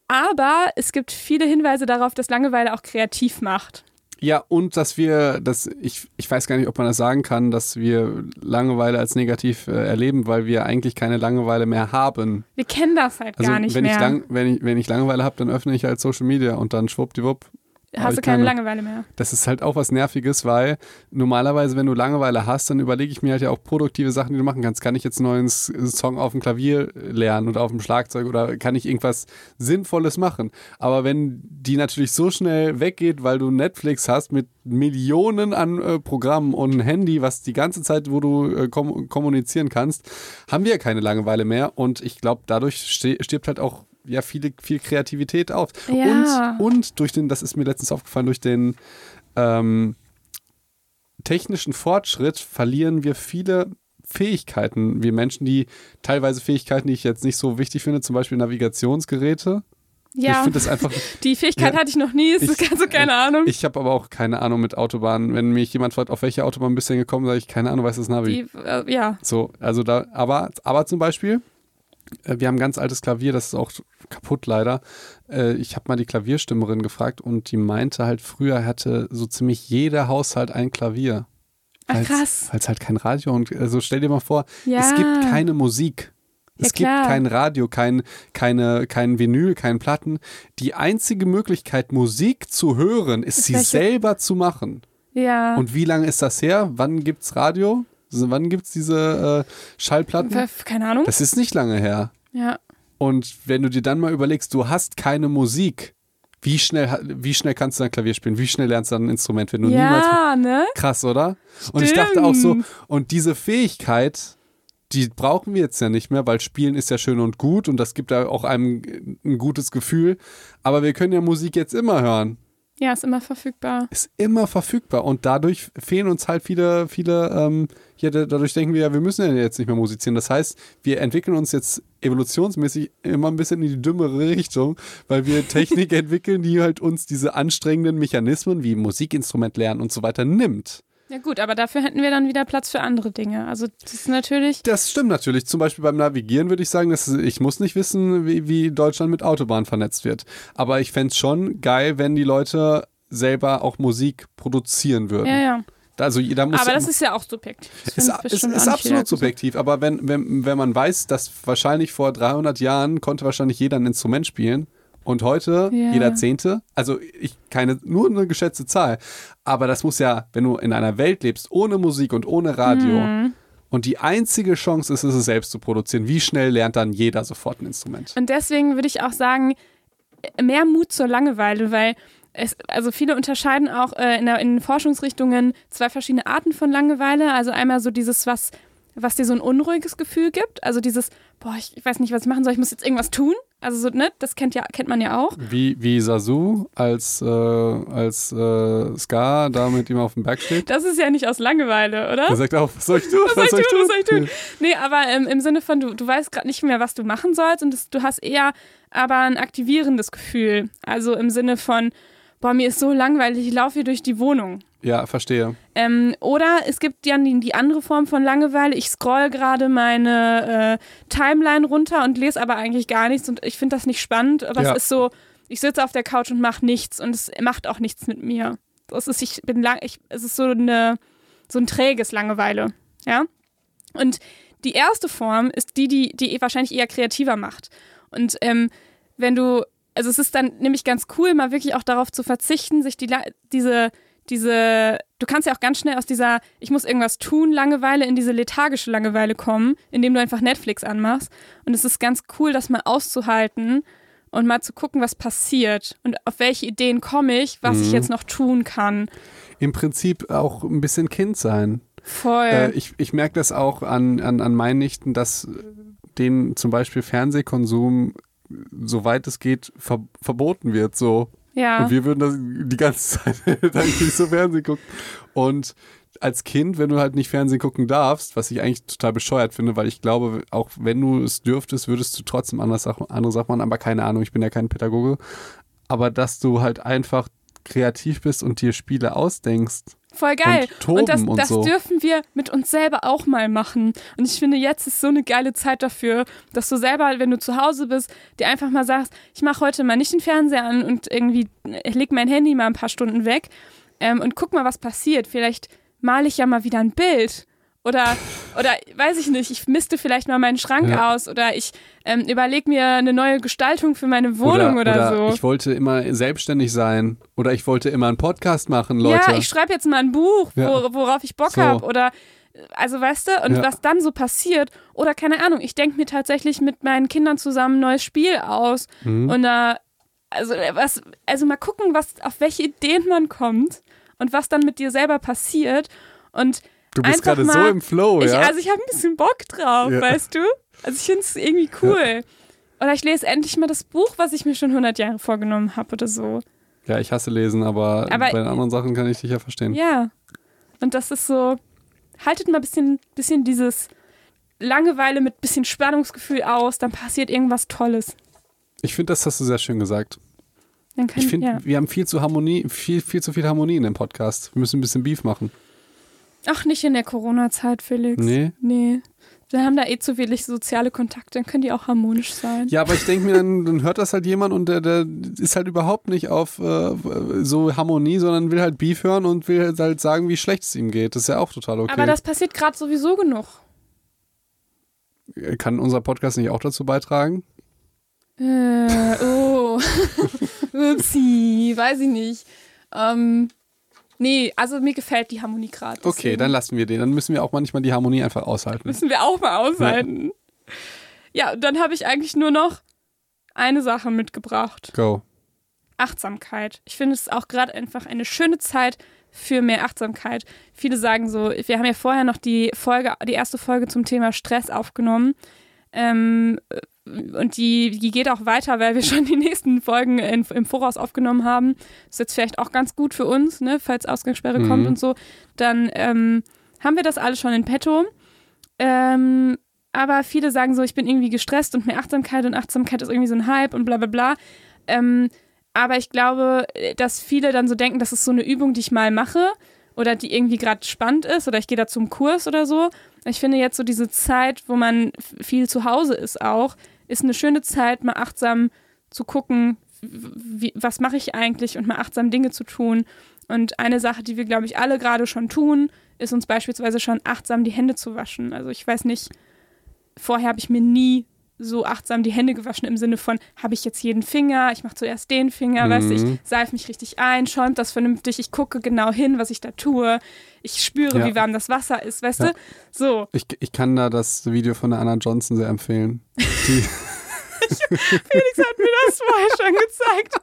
aber es gibt viele Hinweise darauf, dass Langeweile auch kreativ macht. Ja, und dass wir, dass ich, ich weiß gar nicht, ob man das sagen kann, dass wir Langeweile als negativ äh, erleben, weil wir eigentlich keine Langeweile mehr haben. Wir kennen das halt Also gar nicht wenn mehr. ich lang, wenn ich wenn ich Langeweile habe, dann öffne ich halt Social Media und dann schwuppdiwupp. Hast du keine keine- Langeweile mehr. Das ist halt auch was Nerviges, weil normalerweise, wenn du Langeweile hast, dann überlege ich mir halt ja auch produktive Sachen, die du machen kannst. Kann ich jetzt einen neuen Song auf dem Klavier lernen oder auf dem Schlagzeug oder kann ich irgendwas Sinnvolles machen? Aber wenn die natürlich so schnell weggeht, weil du Netflix hast mit Millionen an äh, Programmen und ein Handy, was die ganze Zeit, wo du äh, kom kommunizieren kannst, haben wir ja keine Langeweile mehr. Und ich glaube, dadurch stirbt halt auch ja viele, viel Kreativität auf. Ja. Und, und durch den, das ist mir letztens aufgefallen, durch den ähm, technischen Fortschritt verlieren wir viele Fähigkeiten. Wir Menschen, die teilweise Fähigkeiten, die ich jetzt nicht so wichtig finde, zum Beispiel Navigationsgeräte. Ich Ja, finde das einfach. die Fähigkeit Ja. hatte ich noch nie, ist Ich- also keine Ahnung. Ich habe aber auch keine Ahnung mit Autobahnen. Wenn mich jemand fragt, auf welche Autobahn bist du denn gekommen, sage ich keine Ahnung, weiß das Navi. Die, äh, ja, So, also da, aber, aber zum Beispiel, wir haben ein ganz altes Klavier, das ist auch kaputt leider. Äh, Ich habe mal die Klavierstimmerin gefragt und die meinte halt, früher hatte so ziemlich jeder Haushalt ein Klavier. Ach, krass. Weil's halt kein Radio und also stell dir mal vor, Ja. es gibt keine Musik. Ja, Es gibt klar. kein Radio, kein, keine, kein Vinyl, kein Platten. Die einzige Möglichkeit, Musik zu hören, ist Ist sie welche- selber zu machen. ja. Und wie lange ist das her? Wann gibt's Radio? Wann gibt's diese äh, Schallplatten? Keine Ahnung. Das ist nicht lange her. Ja. Und wenn du dir dann mal überlegst, du hast keine Musik, wie schnell, wie schnell kannst du dann Klavier spielen? Wie schnell lernst du dann ein Instrument, wenn du niemals. Ja, ne? Krass, oder? Und ich dachte auch so, Stimmt. und diese Fähigkeit, die brauchen wir jetzt ja nicht mehr, weil Spielen ist ja schön und gut und das gibt ja auch einem ein gutes Gefühl. Aber wir können ja Musik jetzt immer hören. Ja, ist immer verfügbar. Ist immer verfügbar und dadurch fehlen uns halt viele, viele, ähm, ja, da- dadurch denken wir ja, wir müssen ja jetzt nicht mehr musizieren. Das heißt, wir entwickeln uns jetzt evolutionsmäßig immer ein bisschen in die dümmere Richtung, weil wir Technik entwickeln, die halt uns diese anstrengenden Mechanismen wie Musikinstrument lernen und so weiter nimmt. Ja gut, aber dafür hätten wir dann wieder Platz für andere Dinge. Also das ist natürlich. Das stimmt natürlich. Zum Beispiel beim Navigieren würde ich sagen, dass ich muss nicht wissen, wie, wie Deutschland mit Autobahnen vernetzt wird. Aber ich fände es schon geil, wenn die Leute selber auch Musik produzieren würden. Ja, ja. Also jeder muss Aber das ist ja auch subjektiv. Das ist, ist, ist absolut subjektiv, aber wenn, wenn, wenn man weiß, dass wahrscheinlich vor 300 Jahren konnte wahrscheinlich jeder ein Instrument spielen und heute Ja. jeder Zehnte, also ich keine, nur eine geschätzte Zahl, aber das muss ja, wenn du in einer Welt lebst ohne Musik und ohne Radio Mhm. und die einzige Chance ist, es es selbst zu produzieren, wie schnell lernt dann jeder sofort ein Instrument? Und deswegen würde ich auch sagen, mehr Mut zur Langeweile, weil es, also viele unterscheiden auch äh, in, der, in den Forschungsrichtungen zwei verschiedene Arten von Langeweile. Also einmal so dieses, was, was dir so ein unruhiges Gefühl gibt. Also dieses, boah, ich, ich weiß nicht, was ich machen soll, ich muss jetzt irgendwas tun. Also so, ne, das kennt, ja, kennt man ja auch. Wie, wie Sasu als, äh, als äh, Ska da mit ihm auf dem Berg steht. Das ist ja nicht aus Langeweile, oder? Der sagt auch, was soll ich tun? was soll ich tun, was soll ich tun? Nee, aber ähm, im Sinne von, du, du weißt gerade nicht mehr, was du machen sollst und das, du hast eher aber ein aktivierendes Gefühl. Also im Sinne von, boah, mir ist so langweilig, ich laufe hier durch die Wohnung. Ja, verstehe. Ähm, oder es gibt ja die, die andere Form von Langeweile. Ich scroll gerade meine äh, Timeline runter und lese aber eigentlich gar nichts und ich finde das nicht spannend. Aber Ja. es ist so, ich sitze auf der Couch und mache nichts und es macht auch nichts mit mir. Das ist, ich bin lang, ich, es ist so eine, so ein träges Langeweile. Ja. Und die erste Form ist die, die, die wahrscheinlich eher kreativer macht. Und ähm, wenn du, also es ist dann nämlich ganz cool, mal wirklich auch darauf zu verzichten, sich die, diese, diese, du kannst ja auch ganz schnell aus dieser, ich muss irgendwas tun, Langeweile in diese lethargische Langeweile kommen, indem du einfach Netflix anmachst. Und es ist ganz cool, das mal auszuhalten und mal zu gucken, was passiert und auf welche Ideen komme ich, was ich Mhm. jetzt noch tun kann. Im Prinzip auch ein bisschen Kind sein. Voll. Äh, ich ich merke das auch an, an, an meinen Nichten, dass denen zum Beispiel Fernsehkonsum, soweit es geht, ver verboten wird. So. ja. Und wir würden das die ganze Zeit dann nicht so Fernsehen gucken. Und als Kind, wenn du halt nicht Fernsehen gucken darfst, was ich eigentlich total bescheuert finde, weil ich glaube, auch wenn du es dürftest, würdest du trotzdem andere Sachen, andere Sachen machen, aber keine Ahnung, ich bin ja kein Pädagoge. Aber dass du halt einfach kreativ bist und dir Spiele ausdenkst. Voll geil. Und toben das, und das so. dürfen wir mit uns selber auch mal machen. Und ich finde, jetzt ist so eine geile Zeit dafür, dass du selber, wenn du zu Hause bist, dir einfach mal sagst, ich mache heute mal nicht den Fernseher an und irgendwie ich leg mein Handy mal ein paar Stunden weg ähm, und guck mal, was passiert. Vielleicht male ich ja mal wieder ein Bild. Oder, oder weiß ich nicht, ich misste vielleicht mal meinen Schrank Ja. aus oder ich ähm, überlege mir eine neue Gestaltung für meine Wohnung oder, so. Ich wollte immer selbstständig sein. Oder ich wollte immer einen Podcast machen, Leute. Ja, ich schreibe jetzt mal ein Buch, Ja. wo, worauf ich Bock So. habe. Oder, also weißt du, und Ja. was dann so passiert. Oder keine Ahnung, ich denke mir tatsächlich mit meinen Kindern zusammen ein neues Spiel aus. Mhm. Und da, also, äh, was, also mal gucken, was, auf welche Ideen man kommt und was dann mit dir selber passiert. Und du bist gerade so im Flow, ich, ja? also ich habe ein bisschen Bock drauf, Ja. weißt du? Also ich finde es irgendwie cool. Oder ich lese endlich mal das Buch, was ich mir schon 100 Jahre vorgenommen habe oder so. ja, ich hasse lesen, aber, Aber- bei den anderen Sachen kann ich dich ja verstehen. Ja. Und das ist so, haltet mal ein bisschen, bisschen dieses Langeweile mit bisschen Spannungsgefühl aus, dann passiert irgendwas Tolles. Ich finde, das hast du sehr schön gesagt. Dann können, Ich finde, ja. wir haben viel zu Harmonie, viel, viel zu viel Harmonie in dem Podcast. Wir müssen ein bisschen Beef machen. Ach, nicht in der Corona-Zeit, Felix. Nee. Nee. Wir haben da eh zu wenig soziale Kontakte, dann können die auch harmonisch sein. Ja, aber ich denke mir, dann, dann hört das halt jemand und der, der ist halt überhaupt nicht auf äh, so Harmonie, sondern will halt Beef hören und will halt sagen, wie schlecht es ihm geht. Das ist ja auch total okay. Aber das passiert gerade sowieso genug. Kann unser Podcast nicht auch dazu beitragen? Äh, oh. Upsi, weiß ich nicht. Ähm, nee, also mir gefällt die Harmonie gerade. Okay, dann lassen wir den. Dann müssen wir auch manchmal die Harmonie einfach aushalten. Müssen wir auch mal aushalten. Ja, und dann habe ich eigentlich nur noch eine Sache mitgebracht. Go. Achtsamkeit. Ich finde es auch gerade einfach eine schöne Zeit für mehr Achtsamkeit. Viele sagen so, wir haben ja vorher noch die Folge, die erste Folge zum Thema Stress aufgenommen. Ähm, und die, die geht auch weiter, weil wir schon die nächsten Folgen in, im Voraus aufgenommen haben. ist jetzt vielleicht auch ganz gut für uns, ne, falls Ausgangssperre Mhm. kommt und so. Dann ähm, haben wir das alles schon in petto. Ähm, aber viele sagen so, ich bin irgendwie gestresst und mehr Achtsamkeit und Achtsamkeit ist irgendwie so ein Hype und bla bla bla. Ähm, aber ich glaube, dass viele dann so denken, das ist so eine Übung, die ich mal mache oder die irgendwie gerade spannend ist oder ich gehe da zum Kurs oder so. Ich finde jetzt so diese Zeit, wo man viel zu Hause ist auch, ist eine schöne Zeit, mal achtsam zu gucken, wie, was mache ich eigentlich und mal achtsam Dinge zu tun. Und eine Sache, die wir, glaube ich, alle gerade schon tun, ist uns beispielsweise schon achtsam die Hände zu waschen. Also ich weiß nicht, vorher habe ich mir nie so achtsam die Hände gewaschen im Sinne von, habe ich jetzt jeden Finger, ich mache zuerst den Finger, mhm. weißt du, ich seife mich richtig ein, schäumt das vernünftig, ich gucke genau hin, was ich da tue, ich spüre, ja. wie warm das Wasser ist, weißt ja. du? So. Ich, ich kann da das Video von der Anna Johnson sehr empfehlen. Die Felix hat mir das vorher schon gezeigt.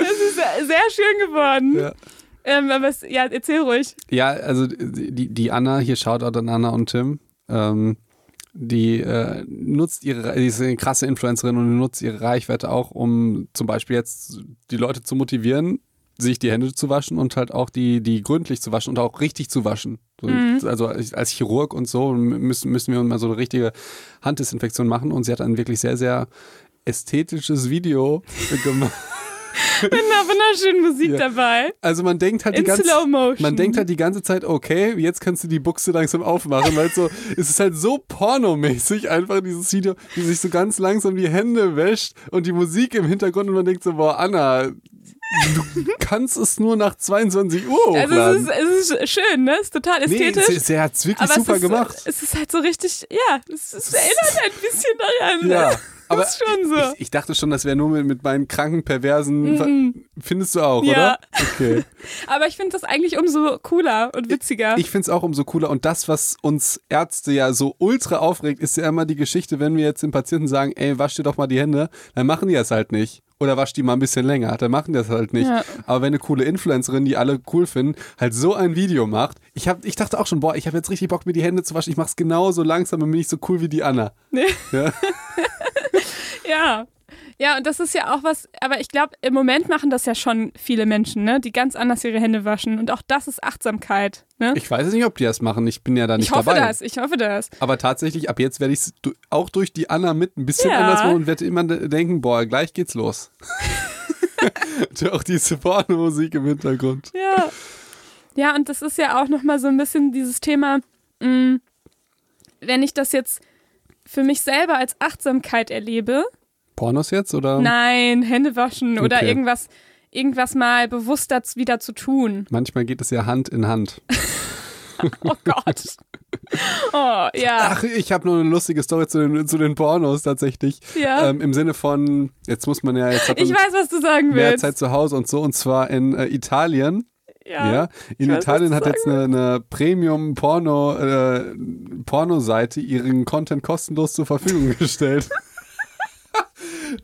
Das ist sehr, sehr schön geworden. Ja. Ähm, aber es, ja, erzähl ruhig. Ja, also die, die Anna, hier schaut auch an Anna und Tim. Ähm, die äh, nutzt ihre, die ist eine krasse Influencerin und nutzt ihre Reichweite auch, um zum Beispiel jetzt die Leute zu motivieren, sich die Hände zu waschen und halt auch die, die gründlich zu waschen und auch richtig zu waschen. So, mhm. Also als Chirurg und so müssen, müssen wir mal so eine richtige Handdesinfektion machen und sie hat ein wirklich sehr, sehr ästhetisches Video gemacht. Mit einer wunderschönen Musik ja. dabei. Also man denkt halt In die ganze man denkt halt die ganze Zeit, okay, jetzt kannst du die Buchse langsam aufmachen, weil so es ist halt so pornomäßig einfach dieses Video, wie sich so ganz langsam die Hände wäscht und die Musik im Hintergrund und man denkt so, boah, Anna, du kannst es nur nach 22 Uhr hochladen. Also es ist, es ist schön, ne? Es ist total ästhetisch. Nee, es hat es wirklich super es ist, gemacht. Es ist halt so richtig, ja, es, es erinnert ein bisschen daran. Ja. Aber ist schon so. Ich, ich, dachte schon, das wäre nur mit, mit meinen kranken, perversen. Mhm. Findest du auch, ja. oder? Okay. Aber ich finde das eigentlich umso cooler und witziger. Ich, ich finde es auch umso cooler. Und das, was uns Ärzte ja so ultra aufregt, ist ja immer die Geschichte, wenn wir jetzt den Patienten sagen, ey, wasch dir doch mal die Hände, dann machen die das halt nicht oder wasch die mal ein bisschen länger. Dann machen die das halt nicht. Ja. Aber wenn eine coole Influencerin, die alle cool finden, halt so ein Video macht, ich, hab, ich dachte auch schon, boah, ich habe jetzt richtig Bock, mir die Hände zu waschen. Ich mache es genauso langsam und bin nicht so cool wie die Anna. Nee. Ja. ja. Ja, und das ist ja auch was, aber ich glaube, im Moment machen das ja schon viele Menschen, ne, die ganz anders ihre Hände waschen. Und auch das ist Achtsamkeit. Ne? Ich weiß nicht, ob die das machen. Ich bin ja da nicht dabei. Ich hoffe dabei. das, ich hoffe das. Aber tatsächlich, ab jetzt werde ich es auch durch die Anna mit ein bisschen ja. anders machen und werde immer denken, boah, gleich geht's los. auch diese Pornomusik im Hintergrund. Ja. Ja, und das ist ja auch nochmal so ein bisschen dieses Thema, mh, mm, wenn ich das jetzt für mich selber als Achtsamkeit erlebe. Pornos jetzt oder? Nein, Hände waschen okay. oder irgendwas, irgendwas mal bewusster wieder zu tun. Manchmal geht es ja Hand in Hand. oh Gott. Oh, ja. Ach, ich habe noch eine lustige Story zu den, zu den Pornos tatsächlich. Ja. Ähm, Im Sinne von, jetzt muss man ja jetzt. Ich weiß, was du sagen willst. Mehr Zeit zu Hause und so. Und zwar in äh, Italien. Ja. ja. In weiß, Italien hat jetzt eine, eine Premium-Porno, äh, ihren Content kostenlos zur Verfügung gestellt.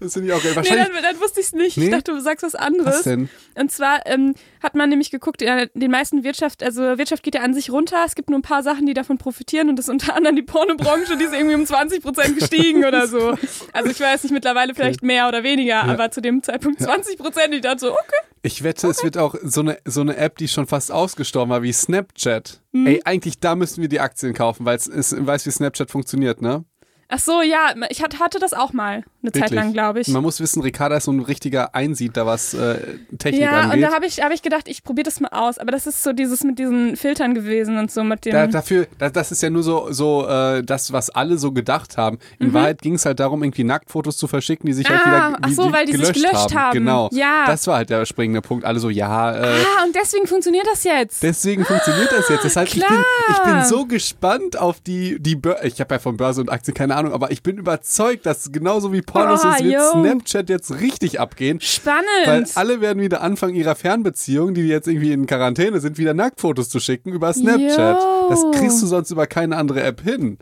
Das finde ich auch geil. Wahrscheinlich nee, dann, dann wusste ich es nicht. Nee? Ich dachte, du sagst was anderes. Was denn? Und zwar ähm, hat man nämlich geguckt, in den meisten Wirtschaft, also Wirtschaft geht ja an sich runter. Es gibt nur ein paar Sachen, die davon profitieren und das ist unter anderem die Pornobranche, die ist irgendwie um 20 Prozent gestiegen oder so. Also ich weiß nicht, mittlerweile vielleicht mehr oder weniger, ja. aber zu dem Zeitpunkt 20 Prozent. Ich dachte so, okay. Ich wette, okay. es wird auch so eine, so eine App, die schon fast ausgestorben war, wie Snapchat. Mhm. Ey, eigentlich da müssten wir die Aktien kaufen, weil es weiß, wie Snapchat funktioniert, ne? Ach so, ja, ich hatte das auch mal eine Wirklich? Zeit lang, glaube ich. Man muss wissen, Ricarda ist so ein richtiger Einsiedler, was äh, Technik ja, angeht. Ja, und da habe ich, hab ich gedacht, ich probiere das mal aus. Aber das ist so dieses mit diesen Filtern gewesen und so mit dem. Da, dafür, da, das ist ja nur so, so äh, das, was alle so gedacht haben. In mhm. Wahrheit ging es halt darum, irgendwie Nacktfotos zu verschicken, die sich halt ah, halt wieder ach so, die, weil die gelöscht, sich gelöscht haben. haben. Genau. Ja. Das war halt der springende Punkt. Alle so, ja. Äh, ah, und deswegen funktioniert das jetzt. Deswegen funktioniert das jetzt. Deshalb, Klar. Ich, bin, ich bin so gespannt auf die, die Börse. Ich habe ja von Börse und Aktien keine Ahnung, aber ich bin über überzeugt, dass genauso wie Pornos oh, ist, wird yo. Snapchat jetzt richtig abgehen. Spannend. Weil alle werden wieder anfangen, ihrer Fernbeziehung, die jetzt irgendwie in Quarantäne sind, wieder Nacktfotos zu schicken über Snapchat. Yo. Das kriegst du sonst über keine andere App hin.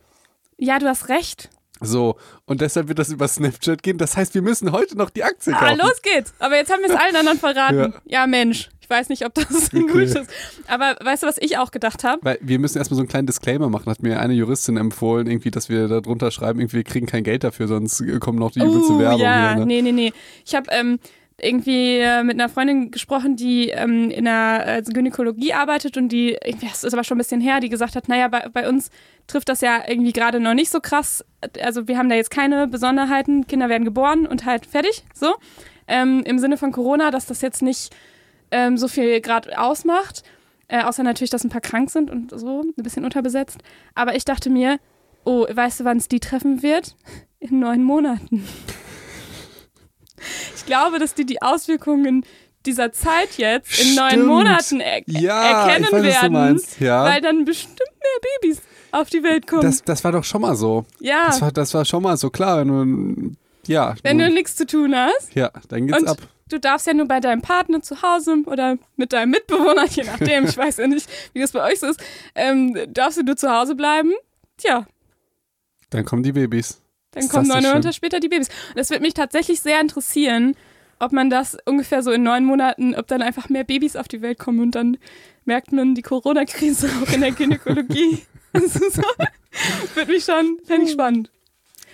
Ja, du hast recht. So, und deshalb wird das über Snapchat gehen. Das heißt, wir müssen heute noch die Aktie ah, kaufen. Ah, los geht's. Aber jetzt haben wir es allen anderen verraten. Ja, ja Mensch weiß nicht, ob das okay. gut ist. Aber weißt du, was ich auch gedacht habe? Weil wir müssen erstmal so einen kleinen Disclaimer machen, hat mir eine Juristin empfohlen, irgendwie, dass wir da drunter schreiben, irgendwie, wir kriegen kein Geld dafür, sonst kommen noch die übelste uh, Werbung ja, hier. Ne? Nee, nee, nee. Ich habe ähm, irgendwie äh, mit einer Freundin gesprochen, die ähm, in der äh, Gynäkologie arbeitet und die, das ist aber schon ein bisschen her, die gesagt hat, naja, bei, bei uns trifft das ja irgendwie gerade noch nicht so krass. Also wir haben da jetzt keine Besonderheiten, Kinder werden geboren und halt fertig, so. Ähm, Im Sinne von Corona, dass das jetzt nicht ähm, so viel gerade ausmacht. Äh, außer natürlich, dass ein paar krank sind und so, ein bisschen unterbesetzt. Aber ich dachte mir, oh, weißt du, wann es die treffen wird? In neun Monaten. ich glaube, dass die die Auswirkungen dieser Zeit jetzt in neun. Monaten er Ja, erkennen weiß, werden. Ja. weil dann bestimmt mehr Babys auf die Welt kommen. Das, das war doch schon mal so. ja, Das war, das war schon mal so klar. Wenn du, ja, wenn du nichts zu tun hast. ja, dann geht's Und ab. Du darfst ja nur bei deinem Partner zu Hause oder mit deinem Mitbewohner, je nachdem, ich weiß ja nicht, wie das bei euch so ist, ähm, darfst du nur zu Hause bleiben. Tja, Dann kommen die Babys. dann Ist kommen neun Monate später die Babys. Und das wird mich tatsächlich sehr interessieren, ob man das ungefähr so in neun Monaten, ob dann einfach mehr Babys auf die Welt kommen und dann merkt man die Corona-Krise auch in der Gynäkologie. Das ist so, wird mich schon, fände ich spannend.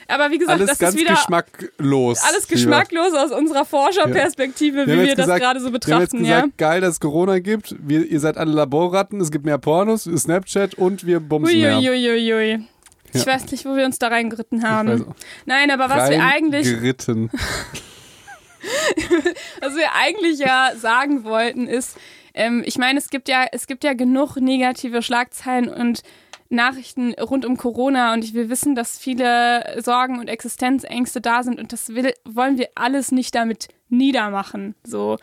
Aber wie gesagt, Alles das ganz ist wieder geschmacklos. alles geschmacklos aus unserer Forscherperspektive, Wir wie wir jetzt das gesagt- gerade so Wir haben jetzt betrachten, ja. gesagt, geil, dass es Corona gibt. Wir, ihr seid alle Laborratten, es gibt mehr Pornos, Snapchat und wir bumsen mehr. Uiuiuiui. Ich Ja. weiß nicht, wo wir uns da reingeritten Ich haben. Nein, aber was wir eigentlich, Geritten. was wir eigentlich ja sagen wollten, ist, ähm, ich meine, es gibt ja, es gibt ja genug negative Schlagzeilen und Nachrichten rund um Corona und wir wissen, dass viele Sorgen und Existenzängste da sind und das will, wollen wir alles nicht damit niedermachen. So,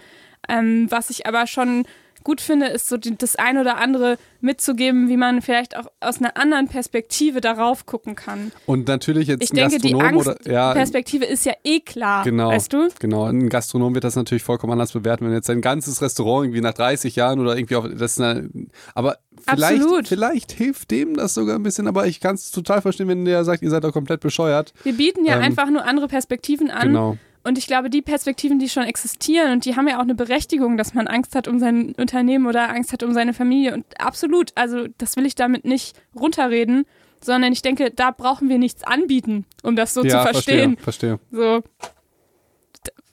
ähm, was ich aber schon gut finde, ist so die, das ein oder andere mitzugeben, wie man vielleicht auch aus einer anderen Perspektive darauf gucken kann. Und natürlich jetzt Ich ein denke, die Gastronom oder ja, Angstperspektive ist ja eh klar, Genau. weißt du? Genau, ein Gastronom wird das natürlich vollkommen anders bewerten, wenn jetzt sein ganzes Restaurant irgendwie nach 30 Jahren oder irgendwie auf das ist eine, aber vielleicht, Absolut. vielleicht hilft dem das sogar ein bisschen, aber ich kann es total verstehen, wenn der sagt, ihr seid doch komplett bescheuert. Wir bieten ja Ähm, einfach nur andere Perspektiven an. Genau. Und ich glaube, die Perspektiven, die schon existieren und die haben ja auch eine Berechtigung, dass man Angst hat um sein Unternehmen oder Angst hat um seine Familie. Und absolut, also das will ich damit nicht runterreden, sondern ich denke, da brauchen wir nichts anbieten, um das so ja, zu verstehen. Verstehe, verstehe. So,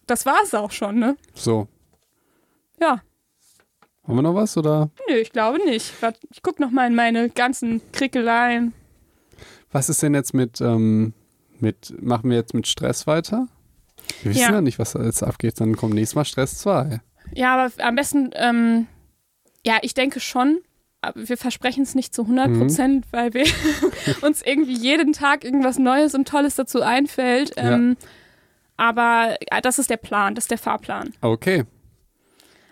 das war es auch schon, ne? So. Ja, Haben wir noch was oder? nö, ich glaube nicht. Ich gucke noch mal in meine ganzen Krickeleien. Was ist denn jetzt mit, ähm, mit, machen wir jetzt mit Stress weiter? Wir wissen Ja. ja, nicht, was jetzt abgeht. Dann kommt nächstes Mal Stress 2. Ja, aber am besten, ähm, ja, ich denke schon. Aber wir versprechen es nicht zu 100 Prozent, weil wir uns irgendwie jeden Tag irgendwas Neues und Tolles dazu einfällt. Ja. Ähm, Aber äh, das ist der Plan, das ist der Fahrplan. Okay.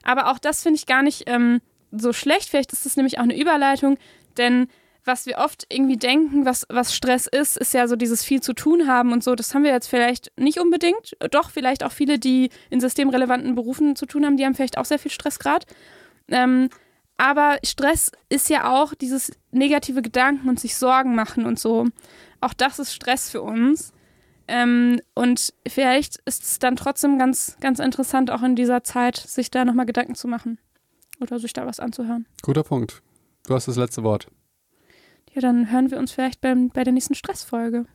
Aber auch das finde ich gar nicht ähm, so schlecht. Vielleicht ist das nämlich auch eine Überleitung, denn was wir oft irgendwie denken, was, was Stress ist, ist ja so dieses viel zu tun haben und so. Das haben wir jetzt vielleicht nicht unbedingt. Doch, vielleicht auch viele, die in systemrelevanten Berufen zu tun haben, die haben vielleicht auch sehr viel Stress gerade. Ähm, aber Stress ist ja auch dieses negative Gedanken und sich Sorgen machen und so. Auch das ist Stress für uns. Ähm, und vielleicht ist es dann trotzdem ganz, ganz interessant, auch in dieser Zeit, sich da nochmal Gedanken zu machen. Oder sich da was anzuhören. Guter Punkt. Du hast das letzte Wort. Ja, dann hören wir uns vielleicht beim, bei der nächsten Stressfolge.